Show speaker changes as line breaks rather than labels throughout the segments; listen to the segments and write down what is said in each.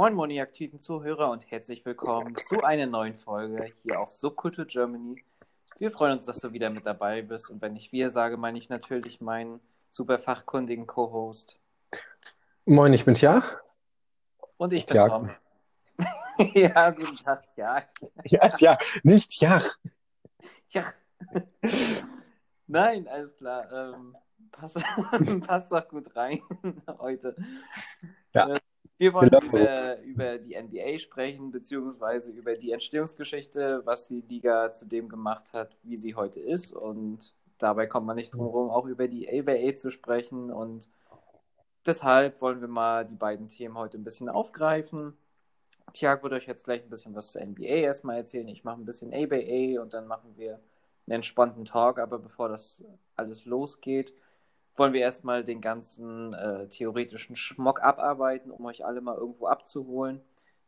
Moin, moin, ihr aktiven Zuhörer und herzlich willkommen zu einer neuen Folge hier auf Subkultur Germany. Wir freuen uns, dass du wieder mit dabei bist und wenn ich wir sage, meine ich natürlich meinen super fachkundigen Co-Host.
Moin, ich bin Tjach.
Und ich bin. Tom. ja, guten Tag, ja.
Ja, Tjach, nicht Tjach.
Tja. Nein, alles klar. Ähm, passt, passt doch gut rein heute.
Ja.
Wir wollen
Genau.
über, über die NBA sprechen, beziehungsweise über die Entstehungsgeschichte, was die Liga zu dem gemacht hat, wie sie heute ist. Und dabei kommt man nicht drum herum, auch über die ABA zu sprechen. Und deshalb wollen wir mal die beiden Themen heute ein bisschen aufgreifen. Tiag wird euch jetzt gleich ein bisschen was zur NBA erstmal erzählen. Ich mache ein bisschen ABA und dann machen wir einen entspannten Talk. Aber bevor das alles losgeht, wollen wir erstmal den ganzen äh, theoretischen Schmock abarbeiten, um euch alle mal irgendwo abzuholen.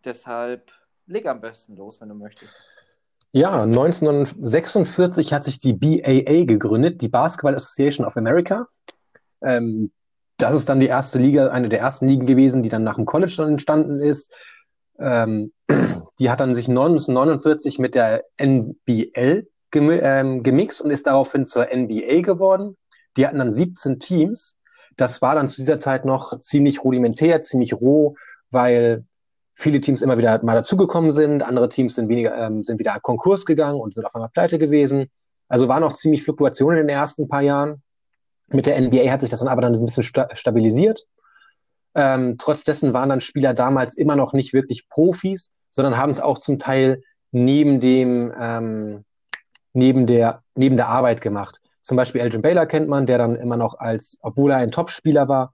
Deshalb leg am besten los, wenn du möchtest.
Ja, 1946 hat sich die BAA gegründet, die Basketball Association of America. Ähm, das ist dann die erste Liga, eine der ersten Ligen gewesen, die dann nach dem College dann entstanden ist. Ähm, die hat dann sich 1949 mit der NBL ähm, gemixt und ist daraufhin zur NBA geworden. Die hatten dann 17 Teams. Das war dann zu dieser Zeit noch ziemlich rudimentär, ziemlich roh, weil viele Teams immer wieder mal dazugekommen sind, andere Teams sind weniger, ähm, sind wieder Konkurs gegangen und sind auf einmal pleite gewesen. Also war noch ziemlich Fluktuation in den ersten paar Jahren. Mit der NBA hat sich das dann aber dann ein bisschen sta stabilisiert. Ähm, trotz dessen waren dann Spieler damals immer noch nicht wirklich Profis, sondern haben es auch zum Teil neben dem, ähm, neben der, neben der Arbeit gemacht. Zum Beispiel Elgin Baylor kennt man, der dann immer noch als, obwohl er ein Top-Spieler war,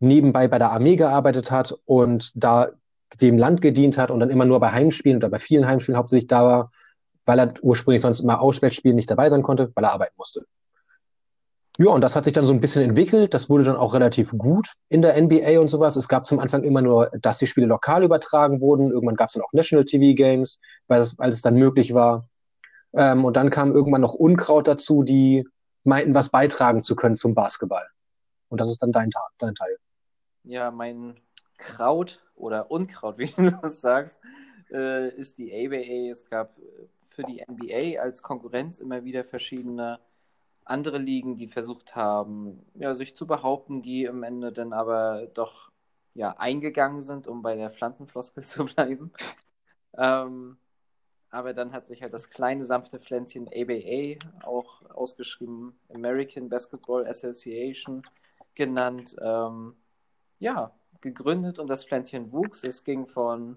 nebenbei bei der Armee gearbeitet hat und da dem Land gedient hat und dann immer nur bei Heimspielen oder bei vielen Heimspielen hauptsächlich da war, weil er ursprünglich sonst immer Auswärtsspielen nicht dabei sein konnte, weil er arbeiten musste. Ja, und das hat sich dann so ein bisschen entwickelt. Das wurde dann auch relativ gut in der NBA und sowas. Es gab zum Anfang immer nur, dass die Spiele lokal übertragen wurden. Irgendwann gab es dann auch National TV Games, weil es, weil es dann möglich war. Ähm, und dann kam irgendwann noch Unkraut dazu, die meinten, was beitragen zu können zum Basketball. Und das ist dann dein, dein Teil.
Ja, mein Kraut oder Unkraut, wie du das sagst, äh, ist die ABA. Es gab äh, für die NBA als Konkurrenz immer wieder verschiedene andere Ligen, die versucht haben, ja, sich zu behaupten, die am Ende dann aber doch ja, eingegangen sind, um bei der Pflanzenfloskel zu bleiben. Ähm, aber dann hat sich halt das kleine, sanfte Pflänzchen ABA, auch ausgeschrieben American Basketball Association, genannt, ähm, ja, gegründet und das Pflänzchen wuchs. Es ging von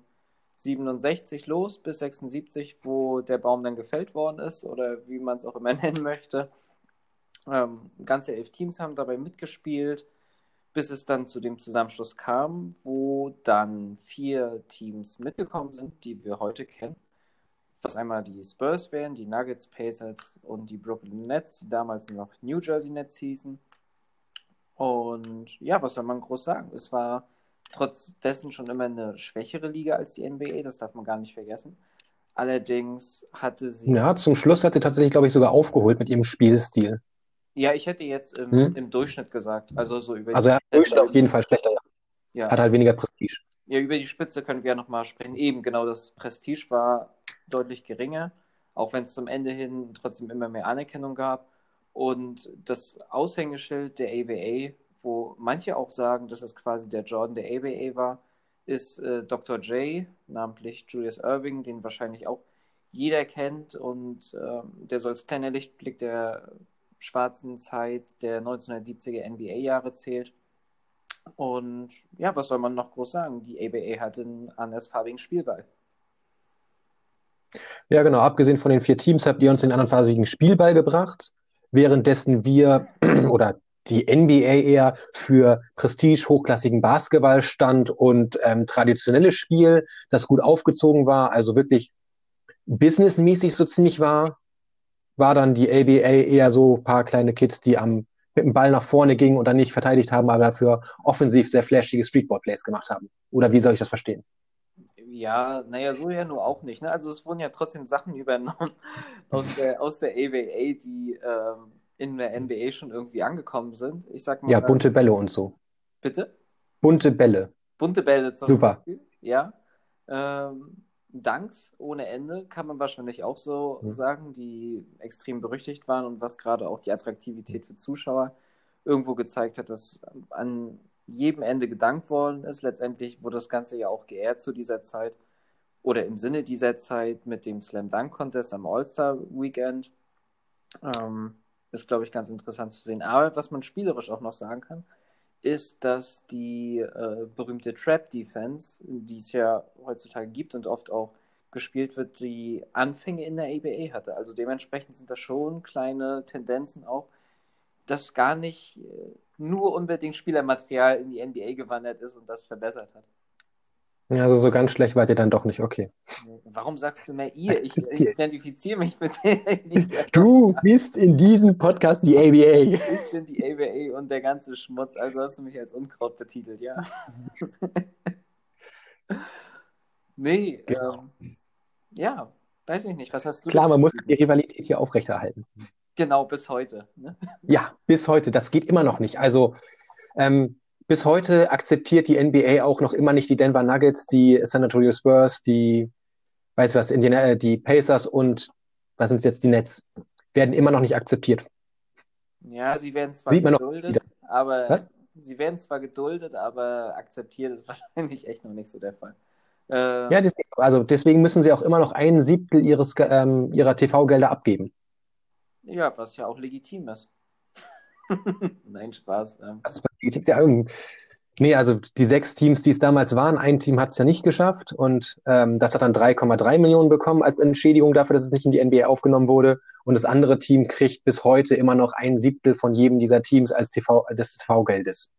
67 los bis 76, wo der Baum dann gefällt worden ist oder wie man es auch immer nennen möchte. Ähm, ganze elf Teams haben dabei mitgespielt, bis es dann zu dem Zusammenschluss kam, wo dann vier Teams mitgekommen sind, die wir heute kennen. Was einmal die Spurs wären, die Nuggets, Pacers und die Brooklyn Nets, die damals noch New Jersey Nets hießen. Und ja, was soll man groß sagen? Es war trotz dessen schon immer eine schwächere Liga als die NBA, das darf man gar nicht vergessen. Allerdings hatte sie.
Ja, zum Schluss hat sie tatsächlich, glaube ich, sogar aufgeholt mit ihrem Spielstil.
Ja, ich hätte jetzt im,
Hm?
im Durchschnitt gesagt. Also so über
Also er im Durchschnitt auf jeden Fall schlechter, ja.
Ja.
Hat halt weniger Prestige.
Ja, über die Spitze können wir ja nochmal sprechen. Eben, genau, das Prestige war deutlich geringer, auch wenn es zum Ende hin trotzdem immer mehr Anerkennung gab. Und das Aushängeschild der ABA, wo manche auch sagen, dass es quasi der Jordan der ABA war, ist äh, Dr. J, namentlich Julius Irving, den wahrscheinlich auch jeder kennt und ähm, der so als kleiner Lichtblick der schwarzen Zeit der 1970er NBA-Jahre zählt. Und ja, was soll man noch groß sagen? Die ABA hatte einen andersfarbigen Spielball.
Ja, genau. Abgesehen von den vier Teams habt ihr uns den andersfarbigen Spielball gebracht, währenddessen wir oder die NBA eher für Prestige, hochklassigen Basketball stand und ähm, traditionelles Spiel, das gut aufgezogen war, also wirklich businessmäßig so ziemlich war, war dann die ABA eher so ein paar kleine Kids, die am mit dem Ball nach vorne gingen und dann nicht verteidigt haben, aber dafür offensiv sehr flashige Streetball-Plays gemacht haben. Oder wie soll ich das verstehen?
Ja, naja, so ja nur auch nicht. Ne? Also es wurden ja trotzdem Sachen übernommen aus der, aus der ABA, die ähm, in der NBA schon irgendwie angekommen sind. Ich sag mal,
Ja, bunte Bälle und so.
bitte?
Bunte Bälle.
Bunte Bälle zum
Super.
Beispiel. ja. Ähm, Danks ohne Ende, kann man wahrscheinlich auch so mhm. sagen, die extrem berüchtigt waren und was gerade auch die Attraktivität für Zuschauer irgendwo gezeigt hat, dass an jedem Ende gedankt worden ist. Letztendlich wurde das Ganze ja auch geehrt zu dieser Zeit oder im Sinne dieser Zeit mit dem Slam Dunk Contest am All-Star Weekend. Ähm, ist, glaube ich, ganz interessant zu sehen. Aber was man spielerisch auch noch sagen kann, ist, dass die äh, berühmte Trap Defense, die es ja heutzutage gibt und oft auch gespielt wird, die Anfänge in der ABA hatte. Also dementsprechend sind da schon kleine Tendenzen auch, dass gar nicht äh, nur unbedingt Spielermaterial in die NBA gewandert ist und das verbessert hat.
Ja, also so ganz schlecht wart ihr dann doch nicht, okay.
Warum sagst du mehr ihr? Ich, identifiziere mich mit
der. Du bist in diesem Podcast die ABA.
Ich bin die ABA und der ganze Schmutz, also hast du mich als Unkraut betitelt, ja. nee, genau. ähm, ja, weiß ich nicht. Was hast du
Klar, man muss die Rivalität hier aufrechterhalten.
Genau, bis heute. Ne?
Ja, bis heute. Das geht immer noch nicht. Also, ähm, bis heute akzeptiert die NBA auch noch immer nicht die Denver Nuggets, die San Antonio Spurs, die, weiß was, Indiana, äh, die Pacers und was sind jetzt die Nets, werden immer noch nicht akzeptiert.
Ja, sie werden zwar Sieht geduldet, aber was? sie werden zwar geduldet, aber akzeptiert ist wahrscheinlich echt noch nicht so der Fall.
Äh, ja, deswegen, also deswegen müssen sie auch immer noch ein Siebtel ihres, ähm, ihrer TV-Gelder abgeben.
Ja, was ja auch legitim ist. Nein, Spaß. Ähm.
Ja, nee, also die sechs Teams, die es damals waren, ein Team hat es ja nicht geschafft und ähm, das hat dann 3,3 Millionen bekommen als Entschädigung dafür, dass es nicht in die NBA aufgenommen wurde. Und das andere Team kriegt bis heute immer noch ein Siebtel von jedem dieser Teams als TV, des TV-Geldes.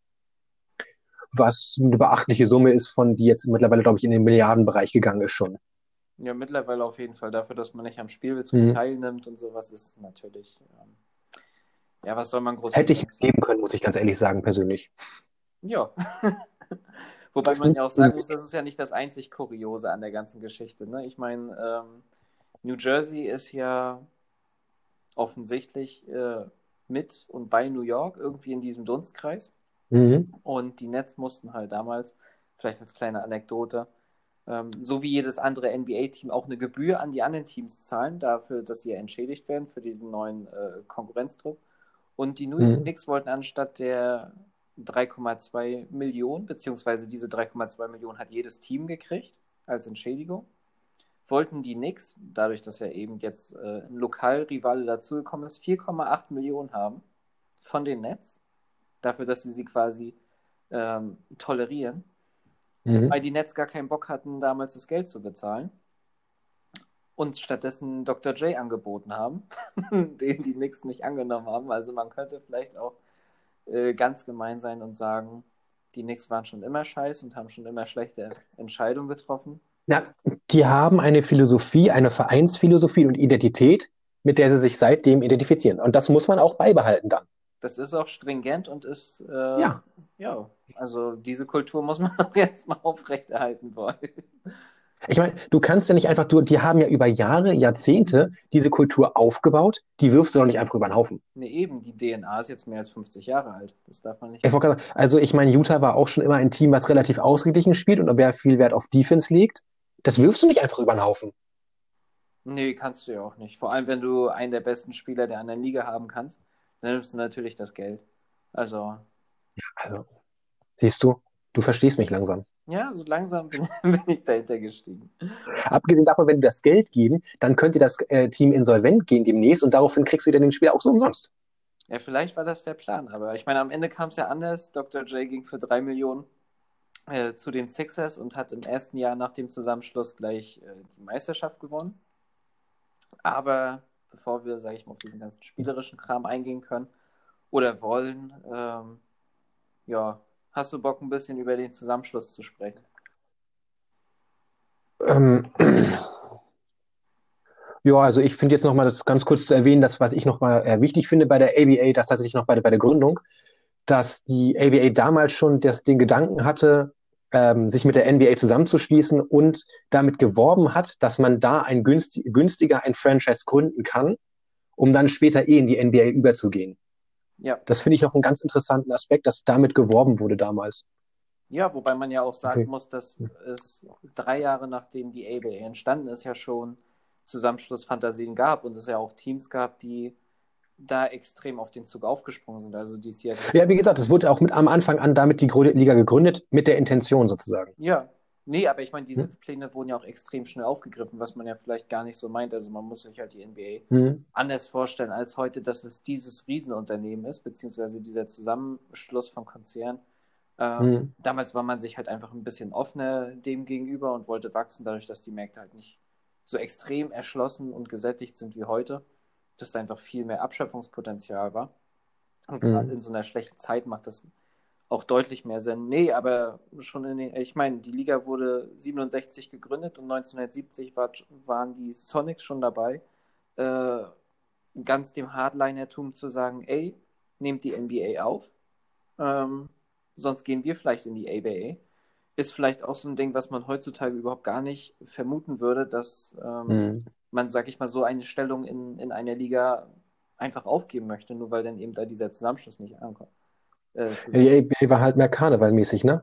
Was eine beachtliche Summe ist, von die jetzt mittlerweile, glaube ich, in den Milliardenbereich gegangen ist schon.
Ja, mittlerweile auf jeden Fall. Dafür, dass man nicht am Spielbetrieb mhm. teilnimmt und sowas, ist natürlich. Ähm ja, was soll man groß
Hätte ich leben können, muss ich ganz ehrlich sagen, persönlich.
Ja. Wobei man ja auch sagen muss, das ist ja nicht das einzig Kuriose an der ganzen Geschichte. Ne? Ich meine, ähm, New Jersey ist ja offensichtlich äh, mit und bei New York irgendwie in diesem Dunstkreis. Mhm. Und die Nets mussten halt damals, vielleicht als kleine Anekdote, ähm, so wie jedes andere NBA-Team auch eine Gebühr an die anderen Teams zahlen, dafür, dass sie entschädigt werden für diesen neuen äh, Konkurrenzdruck. Und die New York mhm. Knicks wollten anstatt der 3,2 Millionen, beziehungsweise diese 3,2 Millionen hat jedes Team gekriegt als Entschädigung, wollten die Knicks, dadurch, dass ja eben jetzt äh, ein Lokalrivale dazugekommen ist, 4,8 Millionen haben von den Nets, dafür, dass sie sie quasi ähm, tolerieren, mhm. weil die Nets gar keinen Bock hatten, damals das Geld zu bezahlen und stattdessen Dr. J angeboten haben, den die Knicks nicht angenommen haben. Also man könnte vielleicht auch äh, ganz gemein sein und sagen, die Knicks waren schon immer scheiß und haben schon immer schlechte Entscheidungen getroffen.
Ja, die haben eine Philosophie, eine Vereinsphilosophie und Identität, mit der sie sich seitdem identifizieren. Und das muss man auch beibehalten dann.
Das ist auch stringent und ist, äh, ja. ja, also diese Kultur muss man auch erstmal aufrechterhalten wollen.
Ich meine, du kannst ja nicht einfach, du, die haben ja über Jahre, Jahrzehnte diese Kultur aufgebaut, die wirfst du doch nicht einfach über den Haufen.
Nee, eben, die DNA ist jetzt mehr als 50 Jahre alt. Das darf man nicht.
Ich sagen, also ich meine, Utah war auch schon immer ein Team, was relativ ausgeglichen spielt und wer viel Wert auf Defense legt. Das wirfst du nicht einfach über den Haufen.
Nee, kannst du ja auch nicht. Vor allem, wenn du einen der besten Spieler der anderen Liga haben kannst, dann nimmst du natürlich das Geld. Also.
Ja, also, siehst du, Du verstehst mich langsam.
Ja, so langsam bin, bin ich dahinter gestiegen.
Abgesehen davon, wenn du das Geld geben, dann könnte das äh, Team insolvent gehen demnächst und daraufhin kriegst du dann den Spieler auch so umsonst.
Ja, vielleicht war das der Plan, aber ich meine, am Ende kam es ja anders. Dr. J ging für drei Millionen äh, zu den Sixers und hat im ersten Jahr nach dem Zusammenschluss gleich äh, die Meisterschaft gewonnen. Aber bevor wir, sage ich mal, auf diesen ganzen spielerischen Kram eingehen können oder wollen, ähm, ja, hast du Bock, ein bisschen über den Zusammenschluss zu sprechen?
Ähm, ja, also ich finde jetzt nochmal das ganz kurz zu erwähnen, das, was ich nochmal äh, wichtig finde bei der ABA, das tatsächlich noch bei, bei der Gründung, dass die ABA damals schon das, den Gedanken hatte, ähm, sich mit der NBA zusammenzuschließen und damit geworben hat, dass man da ein günstig, günstiger ein Franchise gründen kann, um dann später eh in die NBA überzugehen. Ja. Das finde ich noch einen ganz interessanten Aspekt, dass damit geworben wurde damals.
Ja, wobei man ja auch sagen
Okay.
muss, dass es drei Jahre nachdem die ABA entstanden ist, ja schon Zusammenschlussfantasien gab und es ja auch Teams gab, die da extrem auf den Zug aufgesprungen sind. Also die Seattle.
Ja, wie gesagt, es wurde auch mit am Anfang an damit die Liga gegründet, mit der Intention sozusagen.
Ja, nee, aber ich meine, diese
Hm.
Pläne wurden ja auch extrem schnell aufgegriffen, was man ja vielleicht gar nicht so meint. Also man muss sich halt die NBA
Mhm.
anders vorstellen als heute, dass es dieses Riesenunternehmen ist, beziehungsweise dieser Zusammenschluss von Konzernen. Ähm,
Mhm.
Damals war man sich halt einfach ein bisschen offener dem gegenüber und wollte wachsen, dadurch, dass die Märkte halt nicht so extrem erschlossen und gesättigt sind wie heute, dass da einfach viel mehr Abschöpfungspotenzial war. Und
Mhm.
gerade in so einer schlechten Zeit macht das auch deutlich mehr Sinn. Nee, aber schon in den, ich meine, die Liga wurde 67 gegründet und 1970 war, waren die Sonics schon dabei, äh, ganz dem Hardlinertum zu sagen, ey, nehmt die NBA auf, ähm, sonst gehen wir vielleicht in die ABA. Ist vielleicht auch so ein Ding, was man heutzutage überhaupt gar nicht vermuten würde, dass ähm,
Mhm.
Man, sag ich mal, so eine Stellung in, in einer Liga einfach aufgeben möchte, nur weil dann eben da dieser Zusammenschluss nicht ankommt. Äh,
Die ABA war halt mehr karnevalmäßig, ne?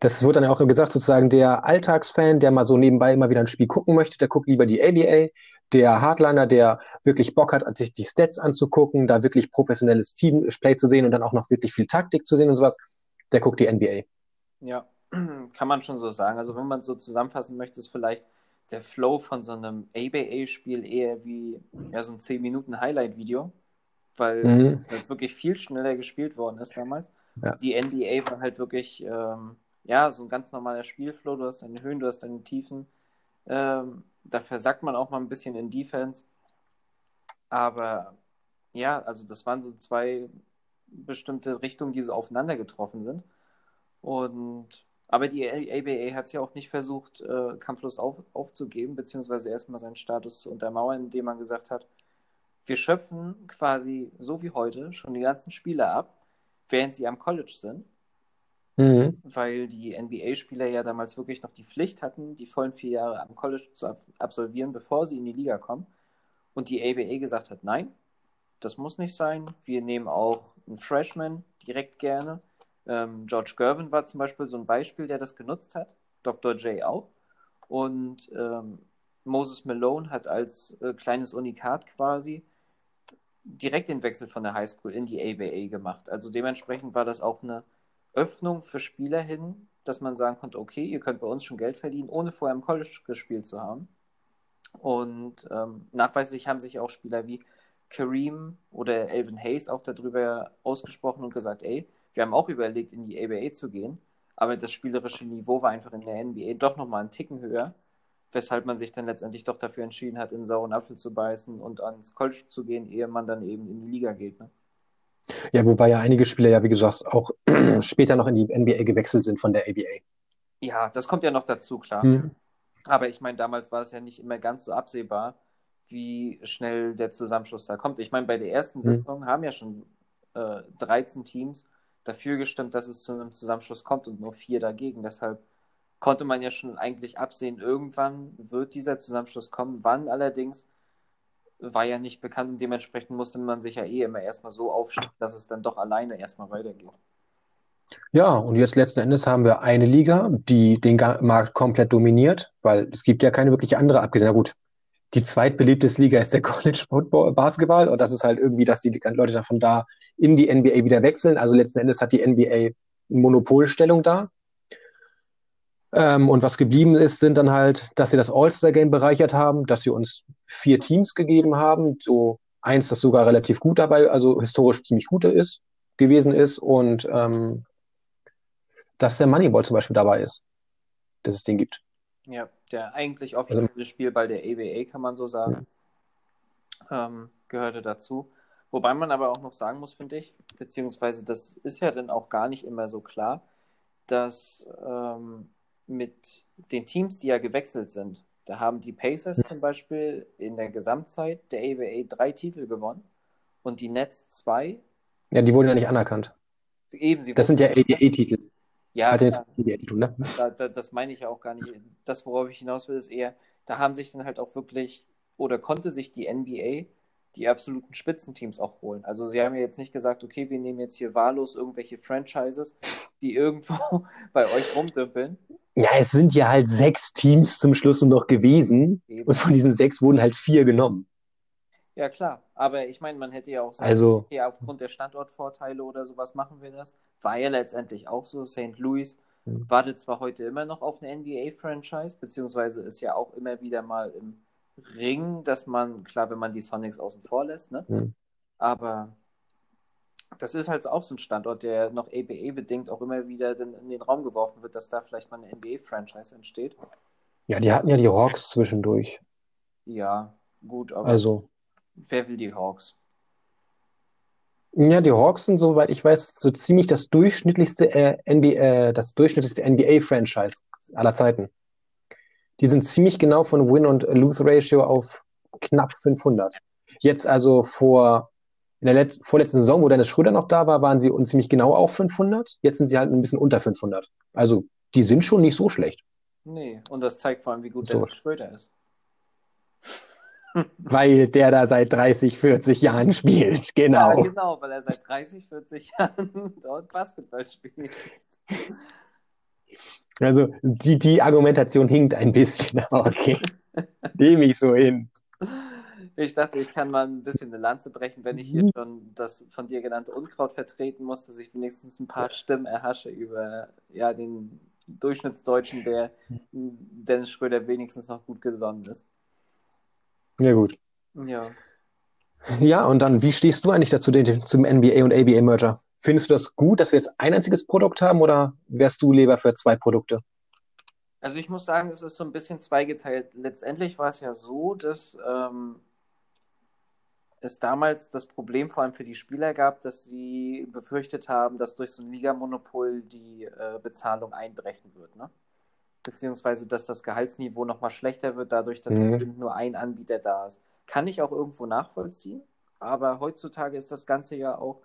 Das wurde dann ja auch gesagt, sozusagen der Alltagsfan, der mal so nebenbei immer wieder ein Spiel gucken möchte, der guckt lieber die ABA. Der Hardliner, der wirklich Bock hat, sich die Stats anzugucken, da wirklich professionelles Teamplay zu sehen und dann auch noch wirklich viel Taktik zu sehen und sowas, der guckt die NBA.
Ja, kann man schon so sagen. Also wenn man es so zusammenfassen möchte, ist vielleicht der Flow von so einem ABA-Spiel eher wie ja, so ein 10-Minuten-Highlight-Video, weil
Mhm.
das wirklich viel schneller gespielt worden ist damals.
Ja.
Die NBA war halt wirklich, ähm, ja, so ein ganz normaler Spielflow. Du hast deine Höhen, du hast deine Tiefen. Ähm, da versackt man auch mal ein bisschen in Defense. Aber ja, also das waren so zwei bestimmte Richtungen, die so aufeinander getroffen sind. Und aber die ABA hat es ja auch nicht versucht, äh, kampflos auf, aufzugeben, beziehungsweise erstmal seinen Status zu untermauern, indem man gesagt hat, wir schöpfen quasi so wie heute schon die ganzen Spieler ab, während sie am College sind,
Mhm.
weil die NBA-Spieler ja damals wirklich noch die Pflicht hatten, die vollen vier Jahre am College zu ab absolvieren, bevor sie in die Liga kommen. Und die ABA gesagt hat, nein, das muss nicht sein. Wir nehmen auch einen Freshman direkt gerne. Ähm, George Gervin war zum Beispiel so ein Beispiel, der das genutzt hat. Dr. J auch. Und ähm, Moses Malone hat als äh, kleines Unikat quasi direkt den Wechsel von der Highschool in die ABA gemacht. Also dementsprechend war das auch eine Öffnung für Spieler hin, dass man sagen konnte, okay, ihr könnt bei uns schon Geld verdienen, ohne vorher im College gespielt zu haben. Und ähm, nachweislich haben sich auch Spieler wie Kareem oder Elvin Hayes auch darüber ausgesprochen und gesagt, ey, wir haben auch überlegt, in die ABA zu gehen, aber das spielerische Niveau war einfach in der NBA doch nochmal einen Ticken höher, weshalb man sich dann letztendlich doch dafür entschieden hat, in sauren Apfel zu beißen und ans College zu gehen, ehe man dann eben in die Liga geht. Ne?
Ja, wobei ja einige Spieler ja, wie gesagt, auch später noch in die NBA gewechselt sind von der ABA.
Ja, das kommt ja noch dazu, klar.
Mhm.
Aber ich meine, damals war es ja nicht immer ganz so absehbar, wie schnell der Zusammenschluss da kommt. Ich meine, bei der ersten
Mhm.
Sitzung haben ja schon äh, 13 Teams dafür gestimmt, dass es zu einem Zusammenschluss kommt und nur vier dagegen. Deshalb konnte man ja schon eigentlich absehen, irgendwann wird dieser Zusammenschluss kommen. Wann allerdings war ja nicht bekannt und dementsprechend musste man sich ja eh immer erstmal so aufstellen, dass es dann doch alleine erstmal weitergeht.
Ja, und jetzt letzten Endes haben wir eine Liga, die den Markt komplett dominiert, weil es gibt ja keine wirkliche andere, abgesehen, na gut, die zweitbeliebteste Liga ist der College Football Basketball und das ist halt irgendwie, dass die Leute davon da in die NBA wieder wechseln. Also letzten Endes hat die NBA Monopolstellung da. Ähm, und was geblieben ist, sind dann halt, dass sie das All-Star-Game bereichert haben, dass sie uns vier Teams gegeben haben, so eins, das sogar relativ gut dabei, also historisch ziemlich gut ist, gewesen ist und ähm, dass der Moneyball zum Beispiel dabei ist, dass es den gibt.
Ja, der eigentlich offizielle Spielball der ABA, kann man so sagen, ähm, gehörte dazu. Wobei man aber auch noch sagen muss, finde ich, beziehungsweise das ist ja dann auch gar nicht immer so klar, dass ähm, mit den Teams, die ja gewechselt sind, da haben die Pacers zum Beispiel in der Gesamtzeit der ABA drei Titel gewonnen und die Nets zwei.
Ja, die wurden ja nicht anerkannt.
Eben, sie
Das sind ja ABA-Titel.
Ja,
Hat jetzt
klar.
ABA-Titel, ne?
da, da, das meine ich ja auch gar nicht. Das, worauf ich hinaus will, ist eher, da haben sich dann halt auch wirklich, oder konnte sich die NBA die absoluten Spitzenteams auch holen. Also sie haben ja jetzt nicht gesagt, okay, wir nehmen jetzt hier wahllos irgendwelche Franchises, die irgendwo bei euch rumdümpeln.
Ja, es sind ja halt sechs Teams zum Schluss noch gewesen
Eben.
und von diesen sechs wurden halt vier genommen.
Ja, klar. Aber ich meine, man hätte ja auch sagen,
Also,
okay, aufgrund der Standortvorteile oder sowas machen wir das. War ja letztendlich auch so. St. Louis
Mhm.
wartet zwar heute immer noch auf eine NBA-Franchise, beziehungsweise ist ja auch immer wieder mal im Ring, dass man, klar, wenn man die Sonics außen vor lässt, ne?
Mhm.
Aber das ist halt auch so ein Standort, der noch ABA-bedingt auch immer wieder in, in den Raum geworfen wird, dass da vielleicht mal eine NBA-Franchise entsteht.
ja, die hatten ja die Hawks zwischendurch.
Ja, gut, aber
Also,
wer will die Hawks?
ja, die Hawks sind, soweit ich weiß, so ziemlich das durchschnittlichste äh, NBA, äh, das durchschnittlichste NBA-Franchise aller Zeiten. Die sind ziemlich genau von Win- und Lose-Ratio auf knapp 500. Jetzt also vor, in der letz vorletzten Saison, wo Dennis Schröder noch da war, waren sie uns ziemlich genau auf 500. Jetzt sind sie halt ein bisschen unter 500. Also, die sind schon nicht so schlecht.
Nee, und das zeigt vor allem, wie gut
So.
Dennis Schröder ist.
Weil der da seit 30, 40 Jahren spielt.
Ja,
Genau.
genau, weil er seit 30, 40 Jahren dort Basketball spielt.
Also, die, die Argumentation hinkt ein bisschen, aber okay. Nehme ich so hin.
Ich dachte, ich kann mal ein bisschen eine Lanze brechen, wenn ich hier
Mhm.
schon das von dir genannte Unkraut vertreten muss, dass ich wenigstens ein paar Stimmen erhasche über ja, den Durchschnittsdeutschen, der Dennis Schröder wenigstens noch gut gesonnen ist.
Ja, gut.
Ja.
Ja, und dann, wie stehst du eigentlich dazu, den, zum NBA und ABA-Merger? Findest du das gut, dass wir jetzt ein einziges Produkt haben oder wärst du lieber für zwei Produkte?
Also ich muss sagen, es ist so ein bisschen zweigeteilt. Letztendlich war es ja so, dass ähm, es damals das Problem vor allem für die Spieler gab, dass sie befürchtet haben, dass durch so ein Ligamonopol die äh, Bezahlung einbrechen wird, ne? Beziehungsweise, dass das Gehaltsniveau nochmal schlechter wird, dadurch, dass
Mhm.
nur ein Anbieter da ist. Kann ich auch irgendwo nachvollziehen, aber heutzutage ist das Ganze ja auch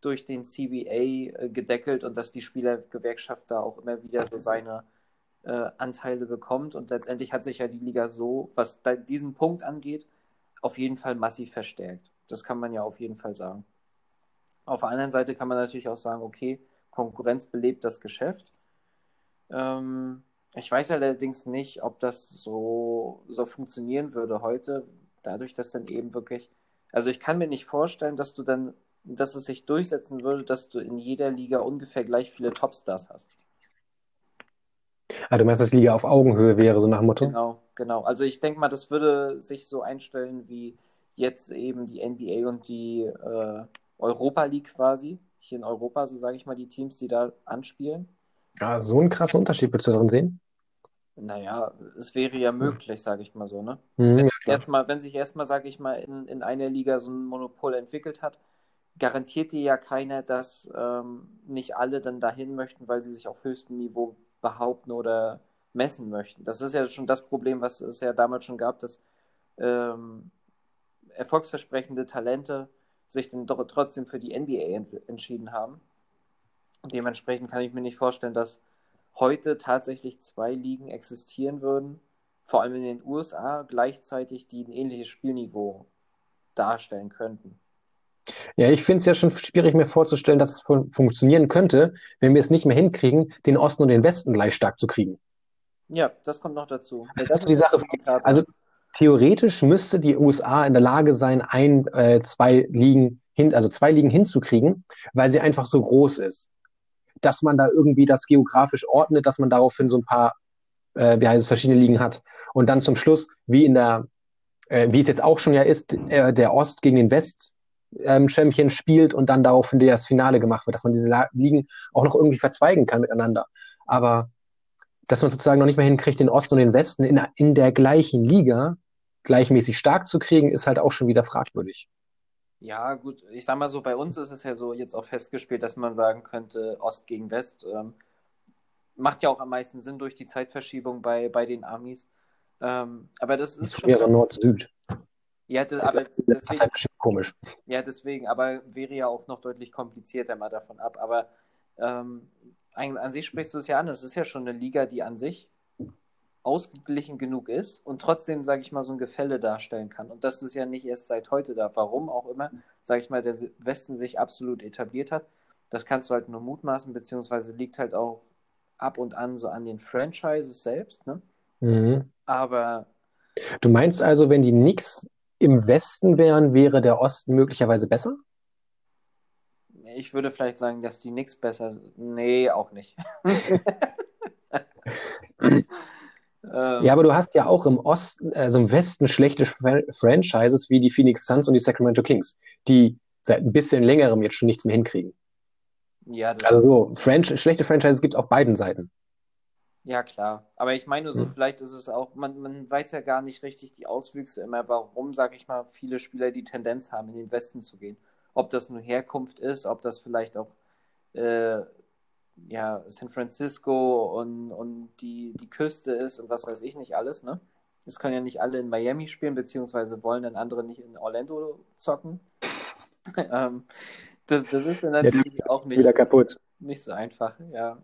durch den CBA äh, gedeckelt und dass die Spielergewerkschaft da auch immer wieder so seine äh, Anteile bekommt. Und letztendlich hat sich ja die Liga so, was diesen Punkt angeht, auf jeden Fall massiv verstärkt. Das kann man ja auf jeden Fall sagen. Auf der anderen Seite kann man natürlich auch sagen, okay, Konkurrenz belebt das Geschäft. Ähm, ich weiß allerdings nicht, ob das so, so funktionieren würde heute, dadurch, dass dann eben wirklich, also ich kann mir nicht vorstellen, dass du dann, dass es sich durchsetzen würde, dass du in jeder Liga ungefähr gleich viele Topstars hast.
Ah, du meinst, dass Liga auf Augenhöhe wäre, so nach dem Motto?
Genau, genau. Also ich denke mal, das würde sich so einstellen wie jetzt eben die NBA und die äh, Europa League quasi. Hier in Europa, so sage ich mal, die Teams, die da anspielen.
Ja, so einen krassen Unterschied würdest du darin sehen?
Naja, es wäre ja möglich, sage ich mal so, ne?
Mhm,
Wenn,
ja,
erstmal, wenn sich erstmal, sage ich mal, in, in einer Liga so ein Monopol entwickelt hat, garantiert dir ja keiner, dass ähm, nicht alle dann dahin möchten, weil sie sich auf höchstem Niveau behaupten oder messen möchten. Das ist ja schon das Problem, was es ja damals schon gab, dass ähm, erfolgsversprechende Talente sich dann doch trotzdem für die NBA ent entschieden haben. Dementsprechend kann ich mir nicht vorstellen, dass heute tatsächlich zwei Ligen existieren würden, vor allem in den USA, gleichzeitig, die ein ähnliches Spielniveau darstellen könnten.
Ja, ich finde es ja schon schwierig, mir vorzustellen, dass es fun funktionieren könnte, wenn wir es nicht mehr hinkriegen, den Osten und den Westen gleich stark zu kriegen.
Ja, das kommt noch dazu. Weil
Das ist die Sache. Also theoretisch müsste die USA in der Lage sein, ein, äh, zwei Ligen hin, also zwei Ligen hinzukriegen, weil sie einfach so groß ist. Dass man da irgendwie das geografisch ordnet, dass man daraufhin so ein paar, äh, wie heißt es, verschiedene Ligen hat. Und dann zum Schluss, wie in der, äh, wie es jetzt auch schon ja ist, äh, der Ost gegen den West ähm, Champion spielt und dann daraufhin das Finale gemacht wird, dass man diese Ligen auch noch irgendwie verzweigen kann miteinander. Aber dass man sozusagen noch nicht mehr hinkriegt, den Osten und den Westen in, in der gleichen Liga gleichmäßig stark zu kriegen, ist halt auch schon wieder fragwürdig.
Ja, gut, ich sag mal so, bei uns ist es ja so jetzt auch festgespielt, dass man sagen könnte, Ost gegen West. Ähm, macht ja auch am meisten Sinn durch die Zeitverschiebung bei, bei den Amis. Ähm, aber das ist schon.
Ja, so Nord-Süd.
Ja, das, aber
Das ist
deswegen,
halt komisch.
ja, deswegen, aber wäre ja auch noch deutlich komplizierter mal davon ab. Aber ähm, an, an sich sprichst du es ja an, es ist ja schon eine Liga, die an sich ausgeglichen genug ist und trotzdem, sage ich mal, so ein Gefälle darstellen kann. Und das ist ja nicht erst seit heute da. Warum auch immer, sage ich mal, der Westen sich absolut etabliert hat. Das kannst du halt nur mutmaßen, beziehungsweise liegt halt auch ab und an so an den Franchises selbst. Ne?
Mhm.
Aber
Du meinst also, wenn die Knicks im Westen wären, wäre der Osten möglicherweise besser?
ich würde vielleicht sagen, dass die Knicks besser sind. Nee, auch nicht.
Ähm, ja, aber du hast ja auch im Osten, also im Westen schlechte Fran Franchises wie die Phoenix Suns und die Sacramento Kings, die seit ein bisschen längerem jetzt schon nichts mehr hinkriegen.
Ja,
also so, Franch schlechte Franchises gibt es auf beiden Seiten.
Ja, klar. Aber ich meine so, hm. vielleicht ist es auch, man, man weiß ja gar nicht richtig die Auswüchse immer, warum, sag ich mal, viele Spieler die Tendenz haben, in den Westen zu gehen. Ob das nur Herkunft ist, ob das vielleicht auch äh, ja, San Francisco und, und die, die Küste ist und was weiß ich nicht alles, ne? Es können ja nicht alle in Miami spielen, beziehungsweise wollen dann andere nicht in Orlando zocken. ähm, das, das ist dann natürlich ja, auch nicht,
wieder kaputt.
nicht so einfach, ja.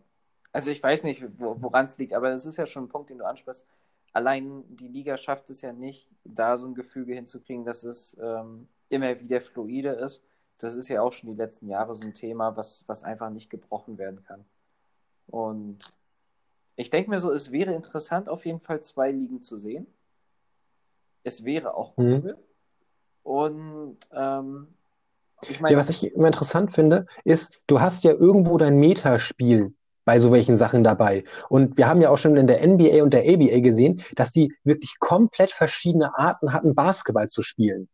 Also ich weiß nicht, woran es liegt, aber das ist ja schon ein Punkt, den du ansprichst. Allein die Liga schafft es ja nicht, da so ein Gefüge hinzukriegen, dass es ähm, immer wieder fluide ist. Das ist ja auch schon die letzten Jahre so ein Thema, was, was einfach nicht gebrochen werden kann. Und ich denke mir so, es wäre interessant, auf jeden Fall zwei Ligen zu sehen. Es wäre auch mhm. cool. Mhm. Und ähm,
ich meine. Ja, was ich immer interessant finde, ist, du hast ja irgendwo dein Metaspiel bei so welchen Sachen dabei. Und wir haben ja auch schon in der NBA und der ABA gesehen, dass die wirklich komplett verschiedene Arten hatten, Basketball zu spielen.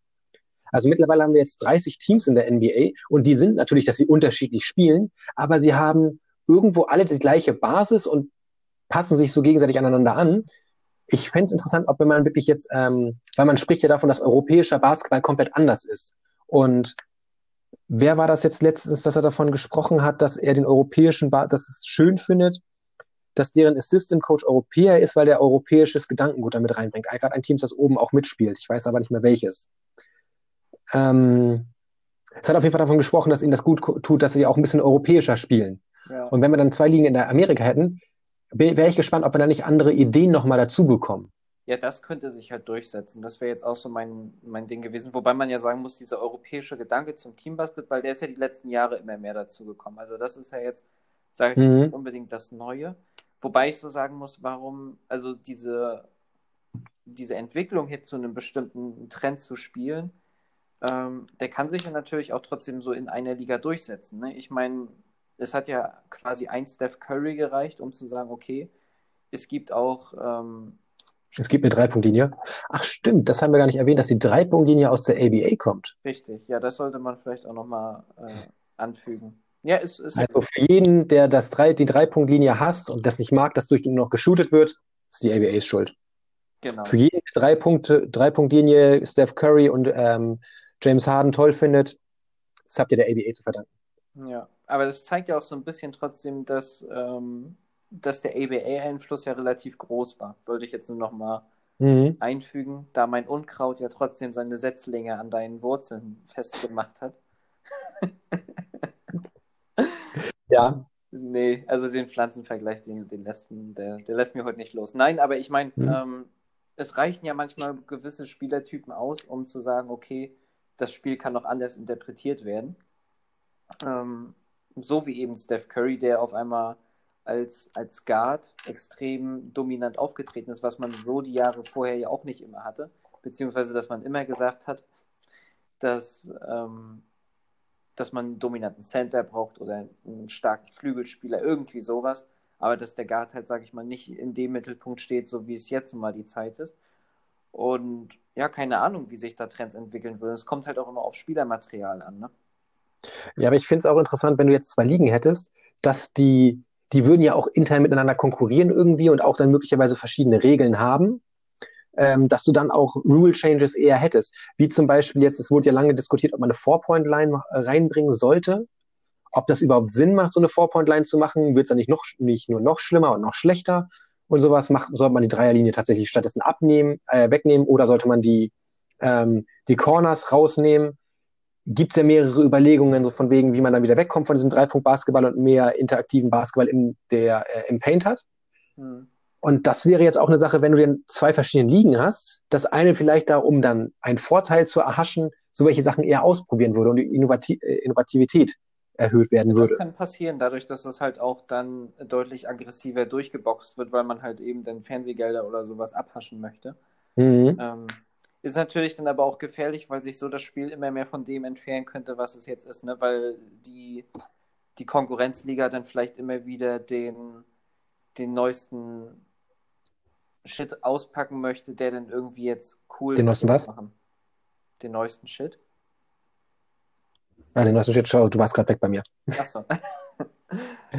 Also mittlerweile haben wir jetzt 30 Teams in der NBA und die sind natürlich, dass sie unterschiedlich spielen, aber sie haben irgendwo alle die gleiche Basis und passen sich so gegenseitig aneinander an. Ich fände es interessant, ob wenn man wirklich jetzt, ähm, weil man spricht ja davon, dass europäischer Basketball komplett anders ist. Und wer war das jetzt letztens, dass er davon gesprochen hat, dass er den europäischen, ba dass es schön findet, dass deren Assistant Coach Europäer ist, weil der europäisches Gedankengut damit reinbringt. Gerade ein Team, das oben auch mitspielt. Ich weiß aber nicht mehr welches. Ähm, es hat auf jeden Fall davon gesprochen, dass ihnen das gut tut, dass sie auch ein bisschen europäischer spielen. Ja. Und wenn wir dann zwei Ligen in der Amerika hätten, wäre ich gespannt, ob wir da nicht andere Ideen nochmal dazu bekommen.
Ja, das könnte sich halt durchsetzen. Das wäre jetzt auch so mein, mein Ding gewesen. Wobei man ja sagen muss, dieser europäische Gedanke zum Teambasketball, der ist ja die letzten Jahre immer mehr dazu gekommen. Also das ist ja jetzt, sage ich mhm. nicht unbedingt das Neue. Wobei ich so sagen muss, warum, also diese, diese Entwicklung hier zu einem bestimmten Trend zu spielen, ähm, der kann sich ja natürlich auch trotzdem so in einer Liga durchsetzen. Ne? Ich meine, es hat ja quasi ein Steph Curry gereicht, um zu sagen, okay, es gibt auch ähm,
es gibt eine Dreipunktlinie. Ach stimmt, das haben wir gar nicht erwähnt, dass die Dreipunktlinie aus der ABA kommt.
Richtig, ja, das sollte man vielleicht auch nochmal äh, anfügen. Ja, ist, ist
also für jeden, der das drei, die Dreipunktlinie hasst und das nicht mag, dass durch ihn noch geshootet wird, ist die ABA schuld. Genau. Für jeden, der drei Punkte, Dreipunktlinie Steph Curry und ähm, James Harden toll findet, das habt ihr der ABA zu verdanken.
Ja, aber das zeigt ja auch so ein bisschen trotzdem, dass ähm, dass der ABA-Einfluss ja relativ groß war. Würde ich jetzt nur noch mal mhm. einfügen, da mein Unkraut ja trotzdem seine Setzlinge an deinen Wurzeln festgemacht hat.
ja.
Nee, also den Pflanzenvergleich, den, den lässt, der, der lässt mir heute nicht los. Nein, aber ich meine, mhm. ähm, es reichen ja manchmal gewisse Spielertypen aus, um zu sagen, okay, das Spiel kann noch anders interpretiert werden. Ähm, so wie eben Steph Curry, der auf einmal als, als Guard extrem dominant aufgetreten ist, was man so die Jahre vorher ja auch nicht immer hatte. Beziehungsweise, dass man immer gesagt hat, dass, ähm, dass man einen dominanten Center braucht oder einen starken Flügelspieler, irgendwie sowas. Aber dass der Guard halt, sage ich mal, nicht in dem Mittelpunkt steht, so wie es jetzt nun mal die Zeit ist. Und ja, keine Ahnung, wie sich da Trends entwickeln würden. Es kommt halt auch immer auf Spielermaterial an, ne?
Ja, aber ich finde es auch interessant, wenn du jetzt zwei Ligen hättest, dass die die würden ja auch intern miteinander konkurrieren irgendwie und auch dann möglicherweise verschiedene Regeln haben, ähm, dass du dann auch Rule Changes eher hättest. Wie zum Beispiel jetzt, es wurde ja lange diskutiert, ob man eine Four-Point-Line reinbringen sollte. Ob das überhaupt Sinn macht, so eine Four-Point-Line zu machen, wird es dann nicht, noch, nicht nur noch schlimmer und noch schlechter und sowas. Macht, sollte man die Dreierlinie tatsächlich stattdessen abnehmen, äh, wegnehmen oder sollte man die, ähm, die Corners rausnehmen? gibt es ja mehrere Überlegungen, so von wegen, wie man dann wieder wegkommt von diesem Dreipunkt-Basketball und mehr interaktiven Basketball im, der, äh, im Paint hat. Hm. Und das wäre jetzt auch eine Sache, wenn du dann zwei verschiedene Ligen hast, das eine vielleicht da, um dann einen Vorteil zu erhaschen, so welche Sachen eher ausprobieren würde und die Innovati äh, Innovativität erhöht werden würde.
Das kann passieren, dadurch, dass das halt auch dann deutlich aggressiver durchgeboxt wird, weil man halt eben dann Fernsehgelder oder sowas abhaschen möchte. Mhm. Ähm, ist natürlich dann aber auch gefährlich, weil sich so das Spiel immer mehr von dem entfernen könnte, was es jetzt ist, ne? Weil die, die Konkurrenzliga dann vielleicht immer wieder den, den neuesten Shit auspacken möchte, der dann irgendwie jetzt cool
Den neuesten was?
Machen. Den neuesten Shit.
Ah, den neuesten Shit, schau, du warst gerade weg bei mir.
Achso.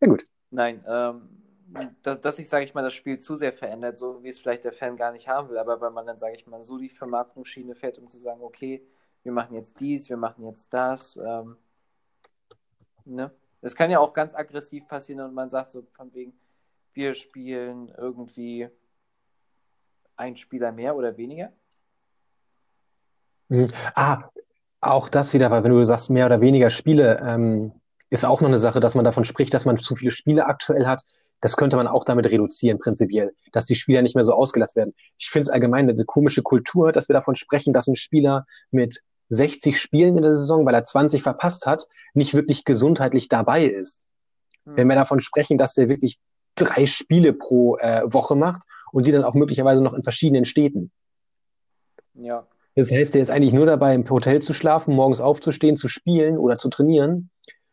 ja, gut.
Nein, ähm, dass, dass sich, sage ich mal, das Spiel zu sehr verändert, so wie es vielleicht der Fan gar nicht haben will, aber weil man dann, sage ich mal, so die Vermarktungsschiene fährt, um zu sagen, okay, wir machen jetzt dies, wir machen jetzt das. Ähm, ne? Das kann ja auch ganz aggressiv passieren und man sagt so von wegen, wir spielen irgendwie ein Spieler mehr oder weniger.
Mhm. Ah, auch das wieder, weil wenn du sagst mehr oder weniger Spiele, ähm, ist auch noch eine Sache, dass man davon spricht, dass man zu viele Spiele aktuell hat, das könnte man auch damit reduzieren, prinzipiell, dass die Spieler nicht mehr so ausgelassen werden. Ich finde es allgemein eine komische Kultur, dass wir davon sprechen, dass ein Spieler mit 60 Spielen in der Saison, weil er 20 verpasst hat, nicht wirklich gesundheitlich dabei ist. Mhm. Wenn wir davon sprechen, dass der wirklich drei Spiele pro äh, Woche macht und die dann auch möglicherweise noch in verschiedenen Städten.
Ja.
Das heißt, der ist eigentlich nur dabei, im Hotel zu schlafen, morgens aufzustehen, zu spielen oder zu trainieren.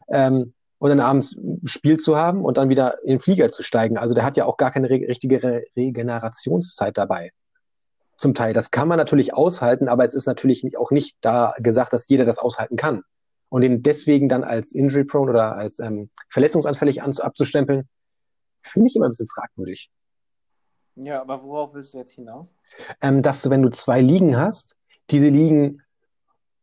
Ähm, und dann abends Spiel zu haben und dann wieder in den Flieger zu steigen. Also der hat ja auch gar keine re richtige Re Regenerationszeit dabei. Zum Teil. Das kann man natürlich aushalten, aber es ist natürlich auch nicht da gesagt, dass jeder das aushalten kann. Und den deswegen dann als injury prone oder als ähm, verletzungsanfällig abzustempeln, finde ich immer ein bisschen fragwürdig.
Ja, aber worauf willst du jetzt hinaus?
Ähm, dass du, wenn du zwei Ligen hast, diese Ligen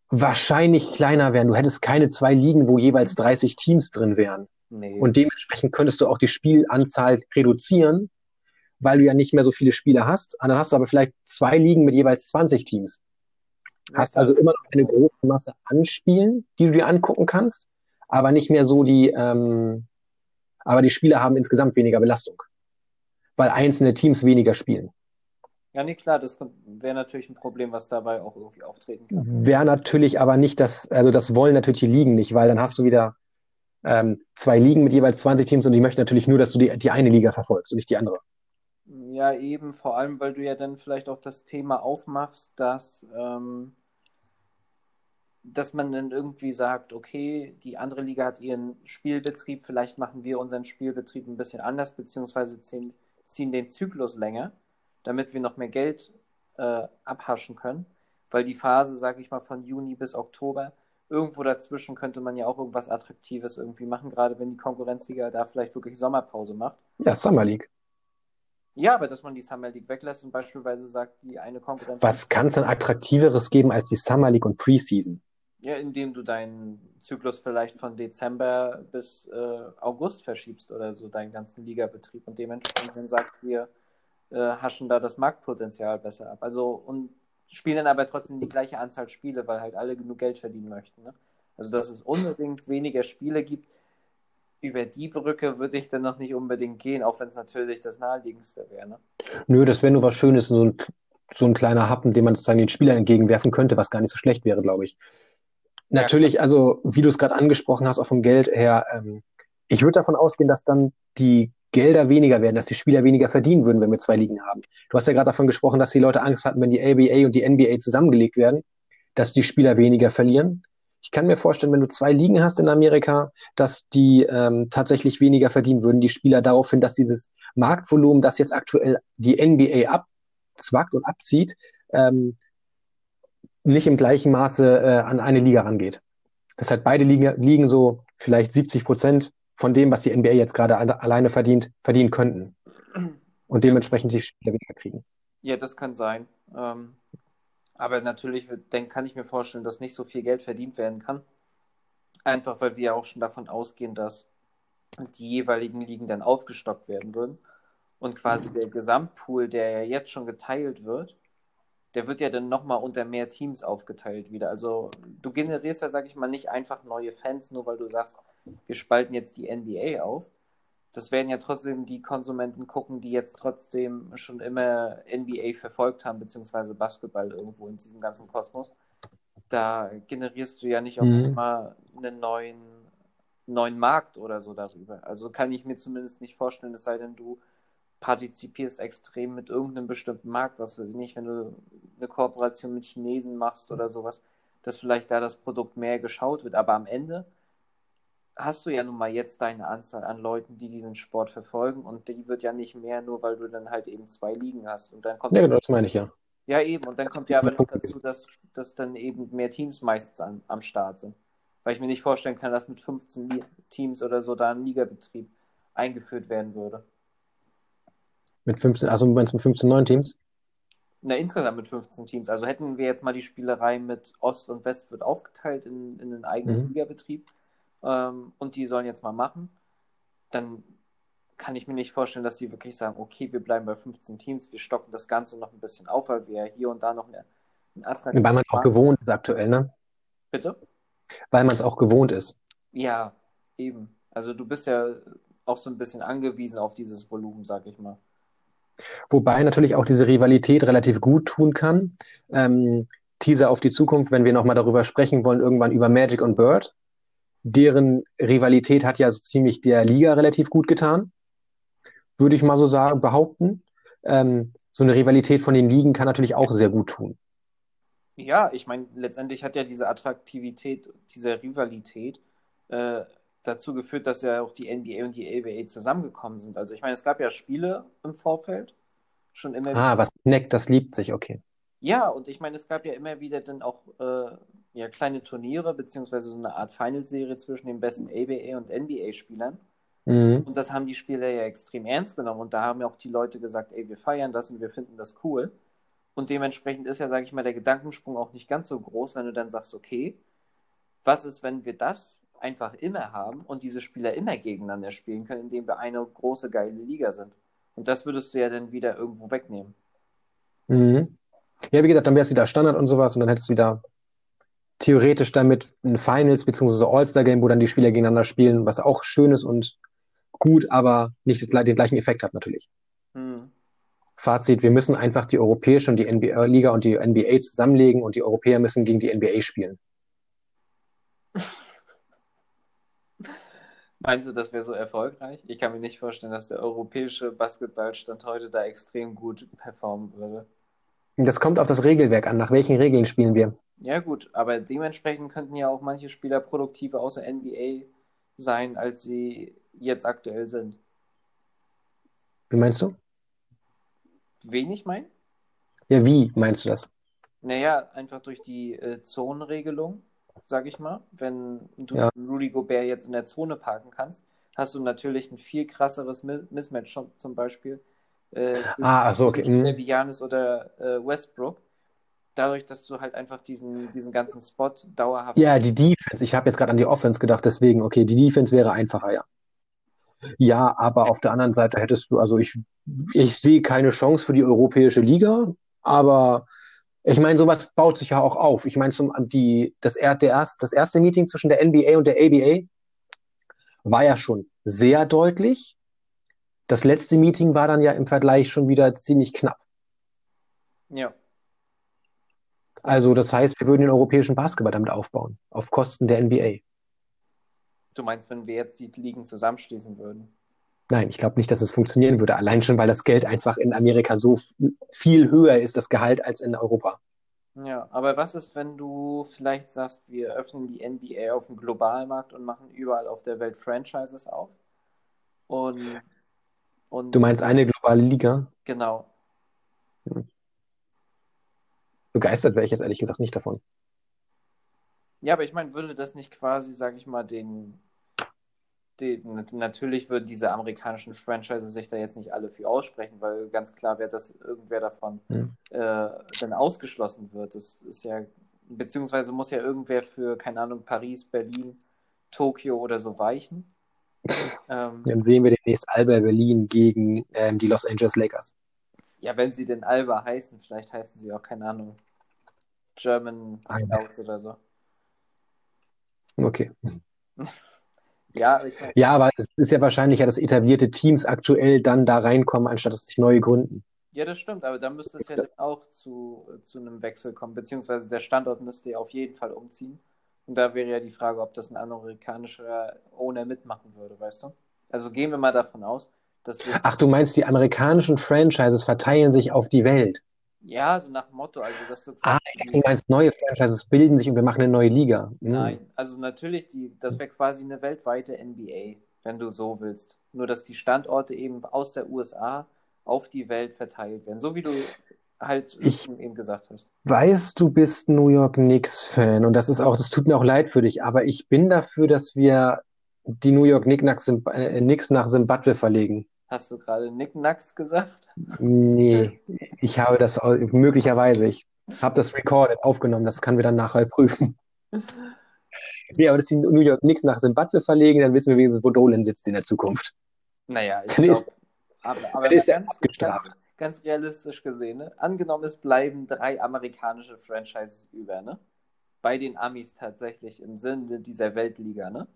wahrscheinlich kleiner wären. Du hättest keine zwei Ligen, wo jeweils 30 Teams drin wären. Nee. Und dementsprechend könntest du auch die Spielanzahl reduzieren, weil du ja nicht mehr so viele Spiele hast. Und dann hast du aber vielleicht zwei Ligen mit jeweils 20 Teams. Hast also immer noch eine große Masse an Spielen, die du dir angucken kannst, aber nicht mehr so die, ähm, aber die Spieler haben insgesamt weniger Belastung, weil einzelne Teams weniger spielen.
Ja, nee, klar, das wäre natürlich ein Problem, was dabei auch irgendwie auftreten kann.
Wäre natürlich aber nicht das, also das wollen natürlich die Ligen nicht, weil dann hast du wieder ähm, zwei Ligen mit jeweils 20 Teams und die möchten natürlich nur, dass du die, die eine Liga verfolgst und nicht die andere.
Ja, eben, vor allem, weil du ja dann vielleicht auch das Thema aufmachst, dass, ähm, dass man dann irgendwie sagt, okay, die andere Liga hat ihren Spielbetrieb, vielleicht machen wir unseren Spielbetrieb ein bisschen anders, beziehungsweise ziehen, ziehen den Zyklus länger damit wir noch mehr Geld äh, abhaschen können. Weil die Phase, sage ich mal, von Juni bis Oktober, irgendwo dazwischen könnte man ja auch irgendwas Attraktives irgendwie machen, gerade wenn die Konkurrenzliga da vielleicht wirklich Sommerpause macht.
Ja, Summer League.
Ja, aber dass man die Summer League weglässt und beispielsweise sagt, die eine Konkurrenz.
Was kann es denn attraktiveres geben als die Summer League und Preseason?
Ja, indem du deinen Zyklus vielleicht von Dezember bis äh, August verschiebst oder so, deinen ganzen Ligabetrieb und dementsprechend dann sagst, wir äh, haschen da das Marktpotenzial besser ab. Also und spielen dann aber trotzdem die gleiche Anzahl Spiele, weil halt alle genug Geld verdienen möchten. Ne? Also dass es unbedingt weniger Spiele gibt, über die Brücke würde ich dann noch nicht unbedingt gehen, auch wenn es natürlich das naheliegendste wäre. Ne?
Nö, das wäre nur was Schönes, so ein, so ein kleiner Happen, den man sozusagen den Spielern entgegenwerfen könnte, was gar nicht so schlecht wäre, glaube ich. Natürlich, ja, also wie du es gerade angesprochen hast, auch vom Geld her, ähm, ich würde davon ausgehen, dass dann die Gelder weniger werden, dass die Spieler weniger verdienen würden, wenn wir zwei Ligen haben. Du hast ja gerade davon gesprochen, dass die Leute Angst hatten, wenn die ABA und die NBA zusammengelegt werden, dass die Spieler weniger verlieren. Ich kann mir vorstellen, wenn du zwei Ligen hast in Amerika, dass die ähm, tatsächlich weniger verdienen würden, die Spieler daraufhin, dass dieses Marktvolumen, das jetzt aktuell die NBA abzwackt und abzieht, ähm, nicht im gleichen Maße äh, an eine Liga rangeht. Das heißt, beide Liga, liegen so vielleicht 70 Prozent von dem, was die NBA jetzt gerade alleine verdient, verdienen könnten. Und dementsprechend die Spieler weniger kriegen.
Ja, das kann sein. Ähm, aber natürlich dann kann ich mir vorstellen, dass nicht so viel Geld verdient werden kann. Einfach weil wir auch schon davon ausgehen, dass die jeweiligen Ligen dann aufgestockt werden würden. Und quasi der Gesamtpool, der ja jetzt schon geteilt wird, der wird ja dann nochmal unter mehr Teams aufgeteilt wieder. Also du generierst ja, sag ich mal, nicht einfach neue Fans, nur weil du sagst, wir spalten jetzt die NBA auf. das werden ja trotzdem die Konsumenten gucken, die jetzt trotzdem schon immer NBA verfolgt haben, beziehungsweise Basketball irgendwo in diesem ganzen Kosmos. Da generierst du ja nicht auf
Mhm.
einmal einen neuen, neuen Markt oder so darüber. Also kann ich mir zumindest nicht vorstellen, es sei denn, du partizipierst extrem mit irgendeinem bestimmten Markt, was weiß ich nicht, wenn du eine Kooperation mit Chinesen machst oder sowas, dass vielleicht da das Produkt mehr geschaut wird. Aber am Ende hast du ja nun mal jetzt deine Anzahl an Leuten, die diesen Sport verfolgen und die wird ja nicht mehr, nur weil du dann halt eben zwei Ligen hast. Und dann kommt
Ja, genau, das meine ich ja.
ja eben, und dann kommt ja aber noch dazu, dass, dass dann eben mehr Teams meistens an, am Start sind. Weil ich mir nicht vorstellen kann, dass mit 15 Li Teams oder so da ein Ligabetrieb eingeführt werden würde.
Mit 15, also meinst du mit 15 neuen Teams?
Na, insgesamt mit 15 Teams. Also hätten wir jetzt mal die Spielerei mit Ost und West wird aufgeteilt in, in einen eigenen
Mhm.
Ligabetrieb ähm, und die sollen jetzt mal machen, dann kann ich mir nicht vorstellen, dass die wirklich sagen, okay, wir bleiben bei 15 Teams, wir stocken das Ganze noch ein bisschen auf, weil wir hier und da noch eine, einen attraktiven
Weil man es auch gewohnt ist aktuell, ne?
Bitte?
Weil man es auch gewohnt ist.
Ja, eben. Also du bist ja auch so ein bisschen angewiesen auf dieses Volumen, sag ich mal.
Wobei natürlich auch diese Rivalität relativ gut tun kann. Ähm, Teaser auf die Zukunft, wenn wir nochmal darüber sprechen wollen, irgendwann über Magic und Bird. Deren Rivalität hat ja so ziemlich der Liga relativ gut getan, würde ich mal so sagen, behaupten. Ähm, so eine Rivalität von den Ligen kann natürlich auch sehr gut tun.
Ja, ich meine, letztendlich hat ja diese Attraktivität, diese Rivalität äh, dazu geführt, dass ja auch die NBA und die ABA zusammengekommen sind. Also ich meine, es gab ja Spiele im Vorfeld, schon immer wieder.
Ah, was neckt, das liebt sich, okay.
Ja, und ich meine, es gab ja immer wieder dann auch äh, ja, kleine Turniere, beziehungsweise so eine Art Finalserie zwischen den besten ABA und NBA-Spielern.
Mhm.
Und das haben die Spieler ja extrem ernst genommen. Und da haben ja auch die Leute gesagt, ey, wir feiern das und wir finden das cool. Und dementsprechend ist ja, sage ich mal, der Gedankensprung auch nicht ganz so groß, wenn du dann sagst, okay, was ist, wenn wir das einfach immer haben und diese Spieler immer gegeneinander spielen können, indem wir eine große, geile Liga sind. Und das würdest du ja dann wieder irgendwo wegnehmen.
Mhm. Ja, wie gesagt, dann wäre es wieder Standard und sowas und dann hättest du wieder theoretisch damit ein Finals bzw. All-Star-Game, wo dann die Spieler gegeneinander spielen, was auch schön ist und gut, aber nicht den gleichen Effekt hat natürlich.
Hm.
Fazit, wir müssen einfach die europäische und die NBA-Liga und die NBA zusammenlegen und die Europäer müssen gegen die NBA spielen.
Meinst du, das wäre so erfolgreich? Ich kann mir nicht vorstellen, dass der europäische Basketballstand heute da extrem gut performen würde.
Das kommt auf das Regelwerk an. Nach welchen Regeln spielen wir?
Ja, gut, aber dementsprechend könnten ja auch manche Spieler produktiver außer NBA sein, als sie jetzt aktuell sind.
Wie meinst du?
Wen ich meine?
Ja, wie meinst du das?
Naja, einfach durch die äh, Zonenregelung, sag ich mal. Wenn du
Ja.
Rudy Gobert jetzt in der Zone parken kannst, hast du natürlich ein viel krasseres Mi- Mismatch zum Beispiel. Äh,
Ah, so, okay.
Wie Giannis oder äh, Westbrook. Dadurch, dass du halt einfach diesen, diesen ganzen Spot dauerhaft.
Ja, die Defense. Ich habe jetzt gerade an die Offense gedacht, deswegen, okay, die Defense wäre einfacher, ja. Ja, aber auf der anderen Seite hättest du, also ich, ich sehe keine Chance für die europäische Liga, aber ich meine, sowas baut sich ja auch auf. Ich meine, zum, die, das, er- der das erste Meeting zwischen der NBA und der ABA war ja schon sehr deutlich. Das letzte Meeting war dann ja im Vergleich schon wieder ziemlich knapp.
Ja.
Also das heißt, wir würden den europäischen Basketball damit aufbauen, auf Kosten der NBA.
Du meinst, wenn wir jetzt die Ligen zusammenschließen würden?
Nein, ich glaube nicht, dass es funktionieren würde. Allein schon, weil das Geld einfach in Amerika so viel höher ist, das Gehalt, als in Europa.
Ja, aber was ist, wenn du vielleicht sagst, wir öffnen die NBA auf dem globalen Markt und machen überall auf der Welt Franchises auf? Und, und
Du meinst eine globale Liga?
genau.
Begeistert wäre ich jetzt ehrlich gesagt nicht davon.
Ja, aber ich meine, würde das nicht quasi, sag ich mal, den, den natürlich würden diese amerikanischen Franchises sich da jetzt nicht alle für aussprechen, weil ganz klar wird, dass irgendwer davon
Hm.
äh, dann ausgeschlossen wird. Das ist ja, beziehungsweise muss ja irgendwer für, keine Ahnung, Paris, Berlin, Tokio oder so weichen. Ähm,
Dann sehen wir demnächst Alba Berlin gegen ähm, die Los Angeles Lakers.
ja, wenn sie denn Alba heißen, vielleicht heißen sie auch, keine Ahnung, German
Alba.
Scouts oder so.
Okay.
Ja, ich mein,
Ja, aber es ist ja wahrscheinlicher, dass etablierte Teams aktuell dann da reinkommen, anstatt dass sich neue gründen.
ja, das stimmt, aber dann müsste es ja dann auch zu, zu einem Wechsel kommen, beziehungsweise der Standort müsste ja auf jeden Fall umziehen. Und da wäre ja die Frage, ob das ein amerikanischer Owner mitmachen würde, weißt du? Also gehen wir mal davon aus, dass
Ach, du meinst, die amerikanischen Franchises verteilen sich auf die Welt.
Ja, so nach Motto, also dass du
Ah, ich dachte, du meinst, neue Franchises bilden sich und wir machen eine neue Liga. Hm.
Nein, also natürlich, die, das wäre quasi eine weltweite NBA, wenn du so willst. Nur, dass die Standorte eben aus der USA auf die Welt verteilt werden. So wie du halt
Ich-
eben gesagt hast.
Weißt, du bist New York Knicks-Fan und das ist auch, das tut mir auch leid für dich, aber ich bin dafür, dass wir die New York Knicks nach, äh, Knicks nach Simbabwe verlegen.
Hast du gerade Nicknacks gesagt?
Nee, ich habe das möglicherweise, ich habe das recorded, aufgenommen, das können wir dann nachher prüfen. Nee, aber dass die New York Knicks nach Simbabwe verlegen, dann wissen wir wenigstens, wo Dolan sitzt in der Zukunft.
Naja, ich glaube, aber, aber
ist
ganz,
abgestraft.
ganz, ganz realistisch gesehen, ne? angenommen, es bleiben drei amerikanische Franchises über, ne? Bei den Amis tatsächlich im Sinne dieser Weltliga, ne?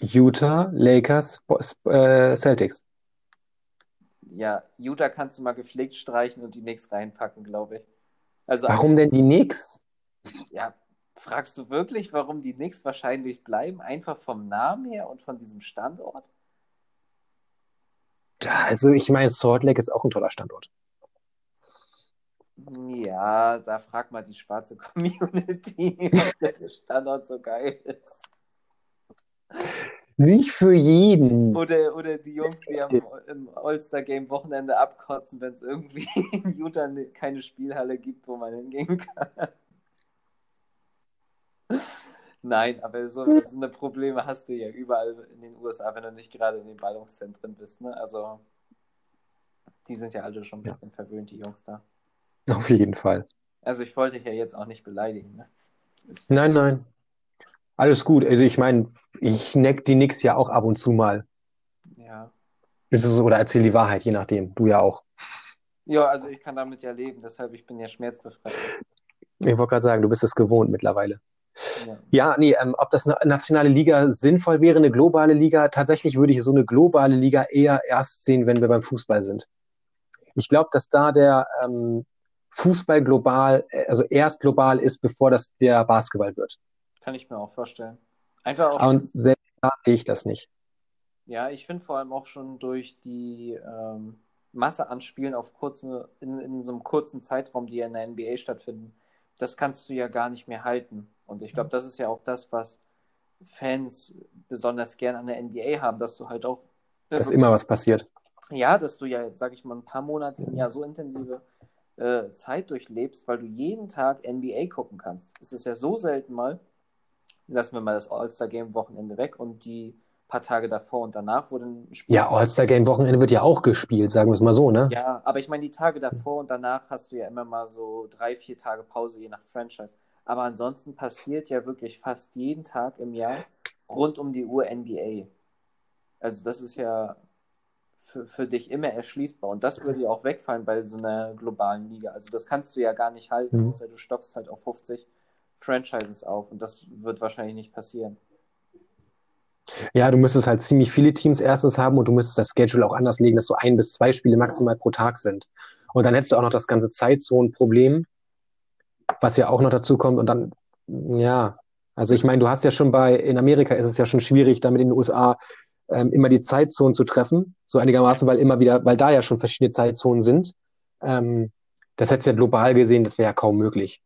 Utah, Lakers, äh, Celtics.
Ja, Utah kannst du mal gepflegt streichen und die Knicks reinpacken, glaube ich. Also,
Warum denn die Knicks?
ja, fragst du wirklich, warum die Knicks wahrscheinlich bleiben? Einfach vom Namen her und von diesem Standort?
Also ich meine, Salt Lake ist auch ein toller Standort.
Ja, da frag mal die schwarze Community, ob der Standort so geil ist.
Nicht für jeden.
Oder, oder die Jungs, die am, im All-Star-Game Wochenende abkotzen, wenn es irgendwie in Utah ne- keine Spielhalle gibt, wo man hingehen kann. Nein, aber so, so eine Probleme hast du ja überall in den USA, wenn du nicht gerade in den Ballungszentren bist. Ne? Also, die sind ja alle schon ein
Ja.
bisschen verwöhnt, die Jungs da.
Auf jeden Fall.
Also, ich wollte dich ja jetzt auch nicht beleidigen. Ne? Ist,
Nein, nein. Alles gut. Also ich meine, ich neck die Knicks ja auch ab und zu mal.
ja.
Oder erzähl die Wahrheit, je nachdem. Du ja auch.
ja, also ich kann damit ja leben, deshalb ich bin ja schmerzbefreit.
Ich wollte gerade sagen, du bist es gewohnt mittlerweile.
Ja.
Ja, nee, ähm, ob das eine nationale Liga sinnvoll wäre, eine globale Liga, tatsächlich würde ich so eine globale Liga eher erst sehen, wenn wir beim Fußball sind. Ich glaube, dass da der ähm, Fußball global, äh, also erst global ist, bevor das der Basketball wird.
Kann ich mir auch vorstellen. Einfach auch
Und selbst da sehe ich das nicht.
Ja, ich finde vor allem auch schon durch die ähm, Masse an Spielen auf kurzen, in, in so einem kurzen Zeitraum, die ja in der NBA stattfinden, das kannst du ja gar nicht mehr halten. Und ich glaube, das ist ja auch das, was Fans besonders gern an der NBA haben, dass du halt auch
Dass immer was passiert.
ja, dass du ja, sag ich mal, ein paar Monate im Jahr so intensive äh, Zeit durchlebst, weil du jeden Tag NBA gucken kannst. Es ist ja so selten mal, lassen wir mal das All-Star-Game-Wochenende weg und die paar Tage davor und danach, dann ein Spiel
Ja, All-Star-Game-Wochenende wird ja auch gespielt, sagen wir es mal so, ne?
ja, aber ich meine, die Tage davor und danach hast du ja immer mal so drei, vier Tage Pause, je nach Franchise. Aber ansonsten passiert ja wirklich fast jeden Tag im Jahr rund um die Uhr NBA. Also das ist ja für, für dich immer erschließbar. Und das würde ja auch wegfallen bei so einer globalen Liga. Also das kannst du ja gar nicht halten,
Mhm.
außer du stockst halt auf 50 Franchises auf. Und das wird wahrscheinlich nicht passieren.
Ja, du müsstest halt ziemlich viele Teams erstens haben und du müsstest das Schedule auch anders legen, dass so ein bis zwei Spiele maximal pro Tag sind. Und dann hättest du auch noch das ganze Zeitzonenproblem, was ja auch noch dazu kommt. Und dann, ja, also ich meine, du hast ja schon bei, in Amerika ist es ja schon schwierig, damit in den USA ähm, immer die Zeitzonen zu treffen, so einigermaßen, weil immer wieder, weil da ja schon verschiedene Zeitzonen sind. Ähm, das hättest du ja global gesehen, das wäre ja kaum möglich.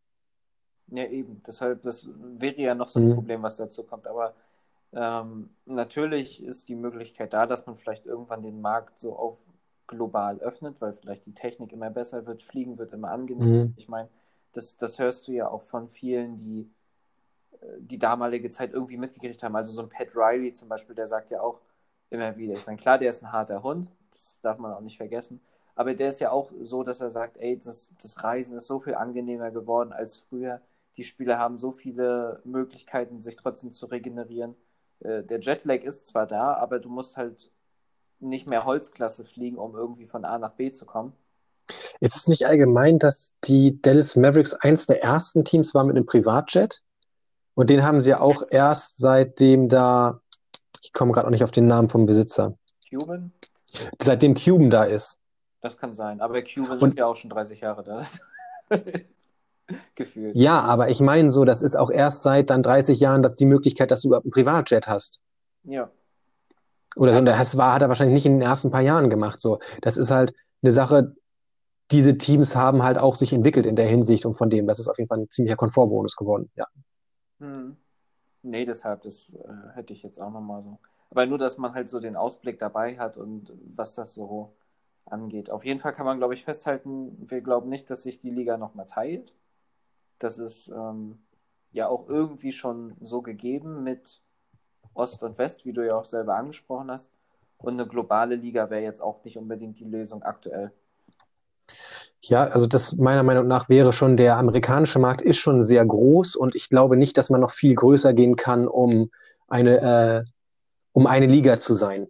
Ja, eben. Deshalb, das wäre ja noch so ein
Mhm.
Problem, was dazu kommt. Aber ähm, natürlich ist die Möglichkeit da, dass man vielleicht irgendwann den Markt so auf global öffnet, weil vielleicht die Technik immer besser wird, Fliegen wird immer angenehmer.
Mhm.
Ich meine, das, das hörst du ja auch von vielen, die äh, die damalige Zeit irgendwie mitgekriegt haben. Also so ein Pat Riley zum Beispiel, der sagt ja auch immer wieder, ich meine, klar, der ist ein harter Hund, das darf man auch nicht vergessen, aber der ist ja auch so, dass er sagt, ey, das, das Reisen ist so viel angenehmer geworden als früher. Die Spieler haben so viele Möglichkeiten, sich trotzdem zu regenerieren. Äh, Der Jetlag ist zwar da, aber du musst halt nicht mehr Holzklasse fliegen, um irgendwie von A nach B zu kommen.
Ist es nicht allgemein, dass die Dallas Mavericks eins der ersten Teams war mit einem Privatjet? Und den haben sie ja auch erst seitdem da, Ich komme gerade auch nicht auf den Namen vom Besitzer.
Cuban?
Seitdem Cuban da ist.
Das kann sein. Aber Cuban
Und-
ist ja auch schon 30 Jahre da. Gefühlt.
Ja, aber ich meine so, das ist auch erst seit dann 30 Jahren, dass die Möglichkeit, dass du überhaupt einen Privatjet hast.
Ja.
Oder so. Das war, hat er wahrscheinlich nicht in den ersten paar Jahren gemacht. So, das ist halt eine Sache. Diese Teams haben halt auch sich entwickelt in der Hinsicht und von dem, das ist auf jeden Fall ein ziemlicher Komfortbonus geworden. Ja.
Hm. Nee, deshalb, das äh, hätte ich jetzt auch nochmal so. Aber nur, dass man halt so den Ausblick dabei hat und was das so angeht. Auf jeden Fall kann man, glaube ich, festhalten, wir glauben nicht, dass sich die Liga nochmal teilt. Das ist ähm, ja auch irgendwie schon so gegeben mit Ost und West, wie du ja auch selber angesprochen hast. Und eine globale Liga wäre jetzt auch nicht unbedingt die Lösung aktuell.
Ja, also das meiner Meinung nach wäre schon, der amerikanische Markt ist schon sehr groß und ich glaube nicht, dass man noch viel größer gehen kann, um eine, äh, um eine Liga zu sein.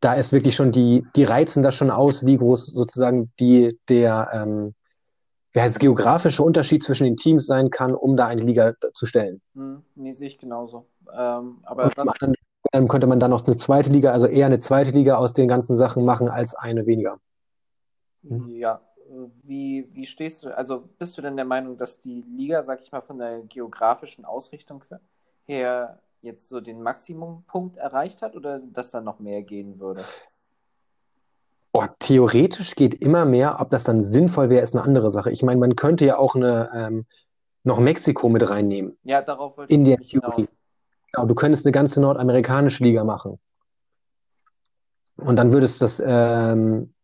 Da ist wirklich schon die, die reizen das schon aus, wie groß sozusagen die, der, ähm, heißt es, geografische Unterschied zwischen den Teams sein kann, um da eine Liga zu stellen.
Hm, nee, sehe ich genauso. Ähm, aber was,
anderen ähm, könnte man dann noch eine zweite Liga, also eher eine zweite Liga aus den ganzen Sachen machen als eine weniger. Mhm.
Ja, wie, wie stehst du, also bist du denn der Meinung, dass die Liga, sag ich mal, von der geografischen Ausrichtung her jetzt so den Maximumpunkt erreicht hat oder dass da noch mehr gehen würde?
Oh, theoretisch geht immer mehr. Ob das dann sinnvoll wäre, ist eine andere Sache. Ich meine, man könnte ja auch eine, ähm, noch Mexiko mit reinnehmen.
Ja, darauf wollte
In
ich
der. Theorie. Genau, du könntest eine ganze nordamerikanische Liga machen. Und dann würdest du das, ähm,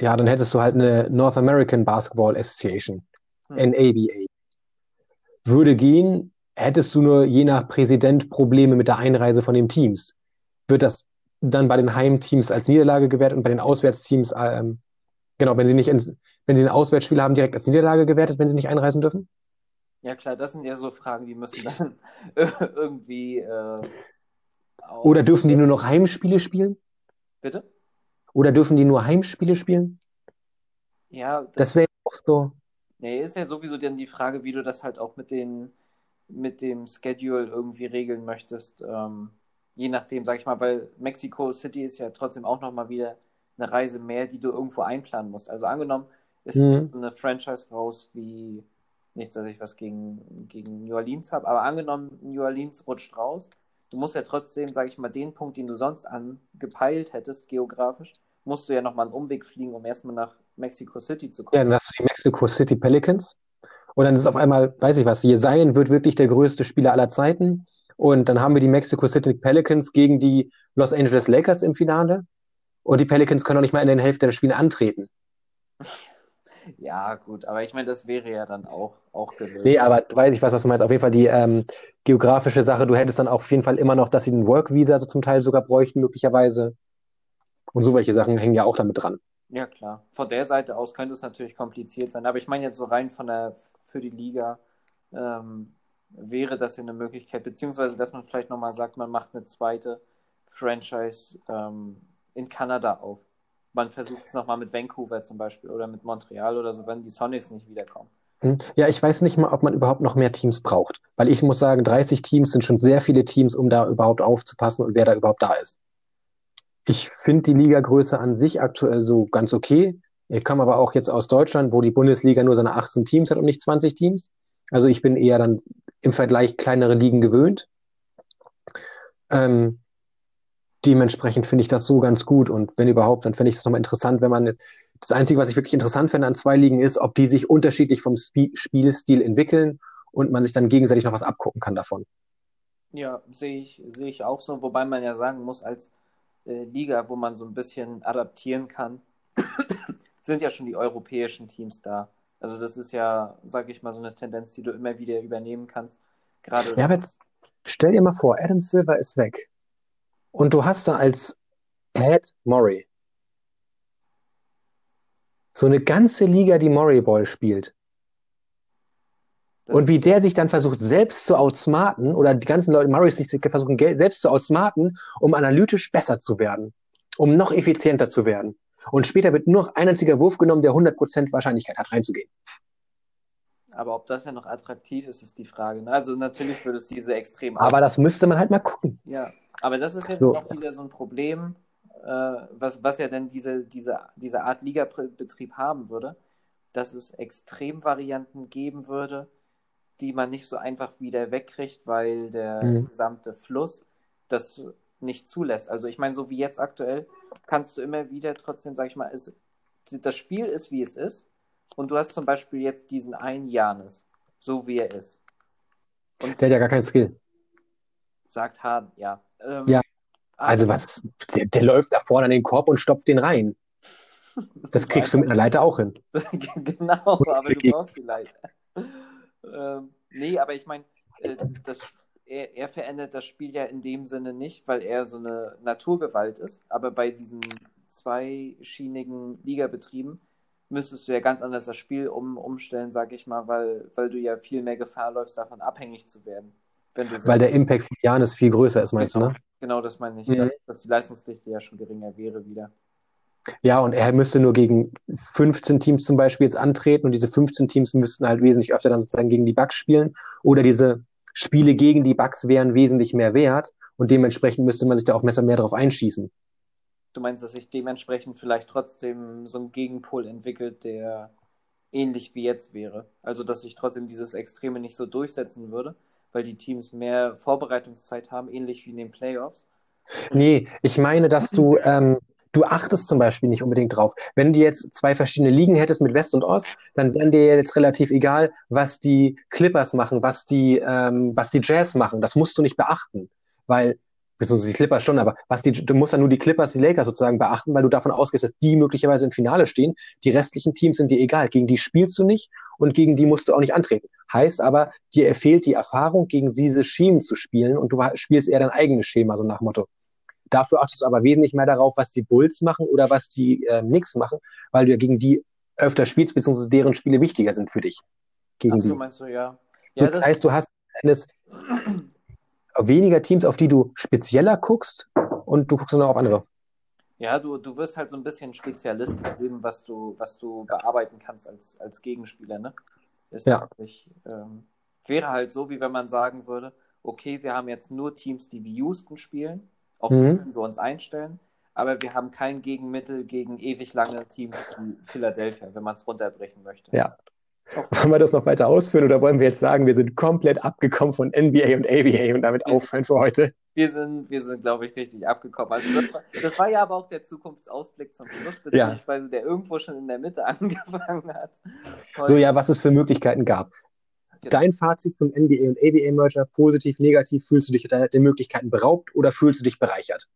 ja, dann hättest du halt eine North American Basketball Association,
Hm.
NABA. Würde gehen, hättest du nur je nach Präsident Probleme mit der Einreise von den Teams. Wird das dann bei den Heimteams als Niederlage gewertet und bei den Auswärtsteams, ähm, genau, wenn sie nicht ins, wenn sie ein Auswärtsspiel haben, direkt als Niederlage gewertet, wenn sie nicht einreisen dürfen?
Ja, klar, das sind ja so Fragen, die müssen dann irgendwie äh.
Oder dürfen die nur noch Heimspiele spielen?
Bitte?
Oder dürfen die nur Heimspiele spielen?
Ja, das,
Das wäre auch so.
nee, ist ja sowieso dann die Frage, wie du das halt auch mit den, mit dem Schedule irgendwie regeln möchtest. Ähm, je nachdem, sag ich mal, weil Mexico City ist ja trotzdem auch nochmal wieder eine Reise mehr, die du irgendwo einplanen musst. Also angenommen, ist
Mhm.
eine Franchise raus wie, nichts, dass ich was gegen, gegen New Orleans habe, aber angenommen, New Orleans rutscht raus, du musst ja trotzdem, sag ich mal, den Punkt, den du sonst angepeilt hättest, geografisch, musst du ja nochmal einen Umweg fliegen, um erstmal nach Mexico City zu
Ja,
kommen.
dann hast du die Mexico City Pelicans. Und dann ist auf einmal, weiß ich was, Jesajan wird wirklich der größte Spieler aller Zeiten. Und dann haben wir die Mexico City Pelicans gegen die Los Angeles Lakers im Finale. Und die Pelicans können auch nicht mal in der Hälfte der Spiele antreten.
Ja, gut, aber ich meine, das wäre ja dann auch, auch gelöst.
Nee, aber weiß ich was, was du meinst. Auf jeden Fall die ähm, geografische Sache. Du hättest dann auch auf jeden Fall immer noch, dass sie den Work Visa so zum Teil sogar bräuchten, möglicherweise. Und so welche Sachen hängen ja auch damit dran.
Ja, klar. Von der Seite aus könnte es natürlich kompliziert sein, aber ich meine jetzt so rein von der, für die Liga ähm, wäre das ja eine Möglichkeit, beziehungsweise dass man vielleicht nochmal sagt, man macht eine zweite Franchise ähm, in Kanada auf. Man versucht es nochmal mit Vancouver zum Beispiel oder mit Montreal oder so, wenn die Sonics nicht wiederkommen.
Hm. Ja, ich weiß nicht mal, ob man überhaupt noch mehr Teams braucht. Weil ich muss sagen, 30 Teams sind schon sehr viele Teams, um da überhaupt aufzupassen und wer da überhaupt da ist. Ich finde die Ligagröße an sich aktuell so ganz okay. Ich komme aber auch jetzt aus Deutschland, wo die Bundesliga nur seine 18 Teams hat und nicht 20 Teams. Also ich bin eher dann im Vergleich kleinere Ligen gewöhnt. Ähm, dementsprechend finde ich das so ganz gut und wenn überhaupt, dann fände ich es nochmal interessant, wenn man das Einzige, was ich wirklich interessant finde an zwei Ligen ist, ob die sich unterschiedlich vom Sp Spielstil entwickeln und man sich dann gegenseitig noch was abgucken kann davon.
Ja, sehe ich, sehe ich auch so, wobei man ja sagen muss, als äh, Liga, wo man so ein bisschen adaptieren kann, sind ja schon die europäischen Teams da. Also das ist ja, sage ich mal, so eine Tendenz, die du immer wieder übernehmen kannst. Gerade
Ja, aber jetzt stell dir mal vor, Adam Silver ist weg und du hast da als Pat Murray so eine ganze Liga, die Murray Ball spielt.
das,
Und wie der sich dann versucht, selbst zu outsmarten, oder die ganzen Leute, Murray sich versuchen, selbst zu outsmarten, um analytisch besser zu werden, um noch effizienter zu werden. Und später wird nur noch ein einziger Wurf genommen, der 100% Wahrscheinlichkeit hat, reinzugehen.
Aber ob das ja noch attraktiv ist, ist die Frage. ne? Also natürlich würde es diese extrem
Aber das müsste man halt mal gucken.
Ja, aber das ist jetzt
So.
auch wieder so ein Problem, äh, was, was ja dann diese, diese, diese Art Ligabetrieb haben würde, dass es Extremvarianten geben würde, die man nicht so einfach wieder wegkriegt, weil der
Mhm.
gesamte Fluss das nicht zulässt. Also ich meine, so wie jetzt aktuell, kannst du immer wieder trotzdem, sag ich mal, es, das Spiel ist, wie es ist. Und du hast zum Beispiel jetzt diesen einen Janis, so wie er ist. Und
Der hat ja gar keinen Skill.
sagt Harden, ja. Ähm,
Ja. Also was, der, der läuft da vorne an den Korb und stopft den rein. Das kriegst du mit einer Leiter auch hin.
genau, aber du brauchst die Leiter. Ähm, nee, aber ich meine, äh, das, er, er verändert das Spiel ja in dem Sinne nicht, weil er so eine Naturgewalt ist. Aber bei diesen zweischienigen Ligabetrieben müsstest du ja ganz anders das Spiel um, umstellen, sag ich mal, weil, weil du ja viel mehr Gefahr läufst, davon abhängig zu werden. Wenn du
Weil der Impact von Janis viel größer ist, meinst du, ne?
Genau, das meine ich.
Mhm.
Dass, die Leistungsdichte ja schon geringer wäre wieder.
Ja, und er müsste nur gegen 15 Teams zum Beispiel jetzt antreten und diese 15 Teams müssten halt wesentlich öfter dann sozusagen gegen die Bucks spielen oder diese Spiele gegen die Bucks wären wesentlich mehr wert und dementsprechend müsste man sich da auch besser mehr drauf einschießen.
Du meinst, dass sich dementsprechend vielleicht trotzdem so ein Gegenpol entwickelt, der ähnlich wie jetzt wäre. Also, dass sich trotzdem dieses Extreme nicht so durchsetzen würde, weil die Teams mehr Vorbereitungszeit haben, ähnlich wie in den Playoffs.
Nee, ich meine, dass du, ähm, du achtest zum Beispiel nicht unbedingt drauf. Wenn du jetzt zwei verschiedene Ligen hättest mit West und Ost, dann wären dir jetzt relativ egal, was die Clippers machen, was die, ähm, was die Jazz machen. Das musst du nicht beachten, weil, beziehungsweise die Clippers schon, aber was die, du musst dann nur die Clippers, die Lakers sozusagen beachten, weil du davon ausgehst, dass die möglicherweise im Finale stehen. Die restlichen Teams sind dir egal. Gegen die spielst du nicht und gegen die musst du auch nicht antreten. Heißt aber, dir fehlt die Erfahrung, gegen diese Schemen zu spielen und du spielst eher dein eigenes Schema, so nach Motto. Dafür achtest du aber wesentlich mehr darauf, was die Bulls machen oder was die äh, Knicks machen, weil du ja gegen die öfter spielst, beziehungsweise deren Spiele wichtiger sind für dich. Gegen
Achso,
die.
meinst du, ja. Ja,
das heißt, du hast eines weniger Teams, auf die du spezieller guckst und du guckst nur noch auf andere.
ja du, du wirst halt so ein bisschen Spezialist in dem, was du, was du bearbeiten kannst als, als Gegenspieler, ne? Ist
Ja.
ähm, wäre halt so, wie wenn man sagen würde, okay, wir haben jetzt nur Teams, die wie Houston spielen, auf die
Mhm.
können wir uns einstellen, aber wir haben kein Gegenmittel gegen ewig lange Teams wie Philadelphia, wenn man es runterbrechen möchte.
Ja. Wollen wir das noch weiter ausführen oder wollen wir jetzt sagen, wir sind komplett abgekommen von NBA und ABA und damit
Wir
aufhören für heute?
Wir sind, wir sind, glaube ich, richtig abgekommen. Also das war, das war ja aber auch der Zukunftsausblick zum Schluss,
Ja.
beziehungsweise der irgendwo schon in der Mitte angefangen hat.
So, ja, was es für Möglichkeiten gab.
Genau.
Dein Fazit zum NBA und ABA-Merger, positiv, negativ, fühlst du dich der, der Möglichkeiten beraubt oder fühlst du dich bereichert?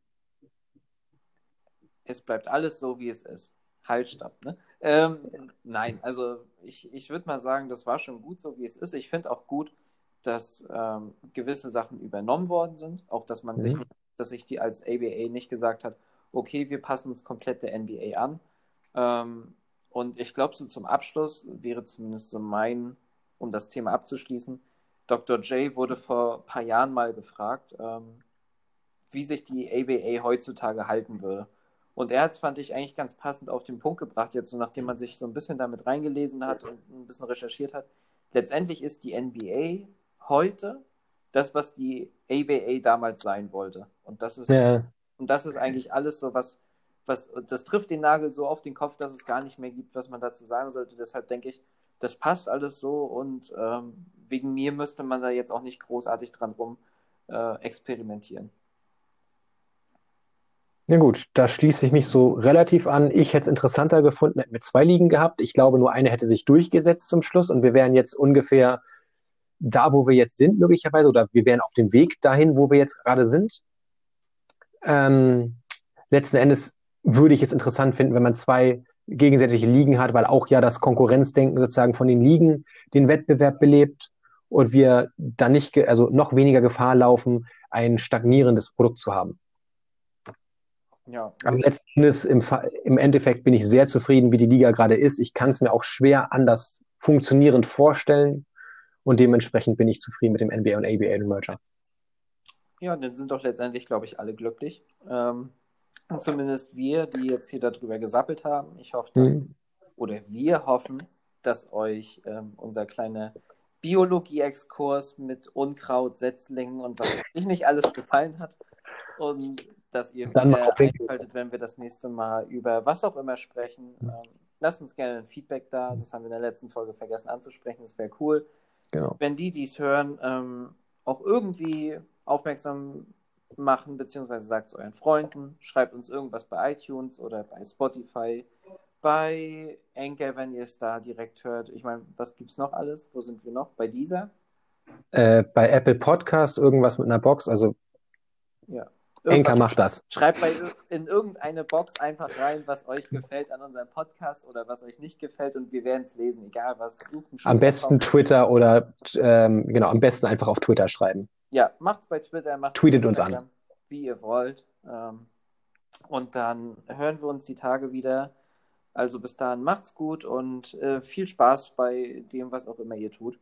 es bleibt alles so, wie es ist. Halt, stopp. Ne? Ähm, nein, also ich, ich würde mal sagen, das war schon gut, so wie es ist. Ich finde auch gut, dass ähm, gewisse Sachen übernommen worden sind. Auch, dass man
Mhm.
sich, dass sich die als ABA nicht gesagt hat, okay, wir passen uns komplett der NBA an. Ähm, und ich glaube, so zum Abschluss wäre zumindest so mein, um das Thema abzuschließen, Dr. J wurde vor ein paar Jahren mal gefragt, ähm, wie sich die ABA heutzutage halten würde. Und er hat es, fand ich, eigentlich ganz passend auf den Punkt gebracht, jetzt so nachdem man sich so ein bisschen damit reingelesen hat und ein bisschen recherchiert hat. Letztendlich ist die NBA heute das, was die ABA damals sein wollte. Und das ist,
Ja,
und das ist eigentlich alles so, was, was, das trifft den Nagel so auf den Kopf, dass es gar nicht mehr gibt, was man dazu sagen sollte. Deshalb denke ich, das passt alles so und ähm, wegen mir müsste man da jetzt auch nicht großartig dran rum äh, experimentieren.
Ja gut, da schließe ich mich so relativ an. Ich hätte es interessanter gefunden, hätten wir zwei Ligen gehabt. Ich glaube, nur eine hätte sich durchgesetzt zum Schluss und wir wären jetzt ungefähr da, wo wir jetzt sind, möglicherweise, oder wir wären auf dem Weg dahin, wo wir jetzt gerade sind. Ähm, letzten Endes würde ich es interessant finden, wenn man zwei gegensätzliche Ligen hat, weil auch ja das Konkurrenzdenken sozusagen von den Ligen den Wettbewerb belebt und wir dann nicht, also noch weniger Gefahr laufen, ein stagnierendes Produkt zu haben.
Ja,
Aber letzten Endes, im, im Endeffekt bin ich sehr zufrieden, wie die Liga gerade ist. Ich kann es mir auch schwer anders funktionierend vorstellen. Und dementsprechend bin ich zufrieden mit dem NBA und ABA Merger.
Ja, dann sind doch letztendlich, glaube ich, alle glücklich. Ähm, zumindest wir, die jetzt hier darüber gesappelt haben. Ich hoffe, dass,
Mhm.
oder wir hoffen, dass euch ähm, unser kleiner Biologie-Exkurs mit Unkraut, Setzlingen und was ich nicht alles gefallen hat. Und dass ihr
Dann
wieder einschaltet, wenn wir das nächste Mal über was auch immer sprechen. Ähm, lasst uns gerne ein Feedback da. Das haben wir in der letzten Folge vergessen anzusprechen. Das wäre cool.
Genau.
Wenn die dies hören, ähm, auch irgendwie aufmerksam machen, beziehungsweise sagt es euren Freunden, schreibt uns irgendwas bei iTunes oder bei Spotify, bei Anchor, wenn ihr es da direkt hört. Ich meine, was gibt's noch alles? Wo sind wir noch? Bei dieser?
Äh, bei Apple Podcast irgendwas mit einer Box, also
Ja. Irgendwas-
macht das.
Schreibt bei, in irgendeine Box einfach rein, was euch gefällt an unserem Podcast oder was euch nicht gefällt und wir werden es lesen, egal was.
Am besten
Schulraum.
Twitter oder ähm, genau, am besten einfach auf Twitter schreiben.
Ja, macht's bei Twitter, macht's
Tweetet uns an.
Wie ihr wollt. Ähm, und dann hören wir uns die Tage wieder. Also bis dahin macht's gut und äh, viel Spaß bei dem, was auch immer ihr tut.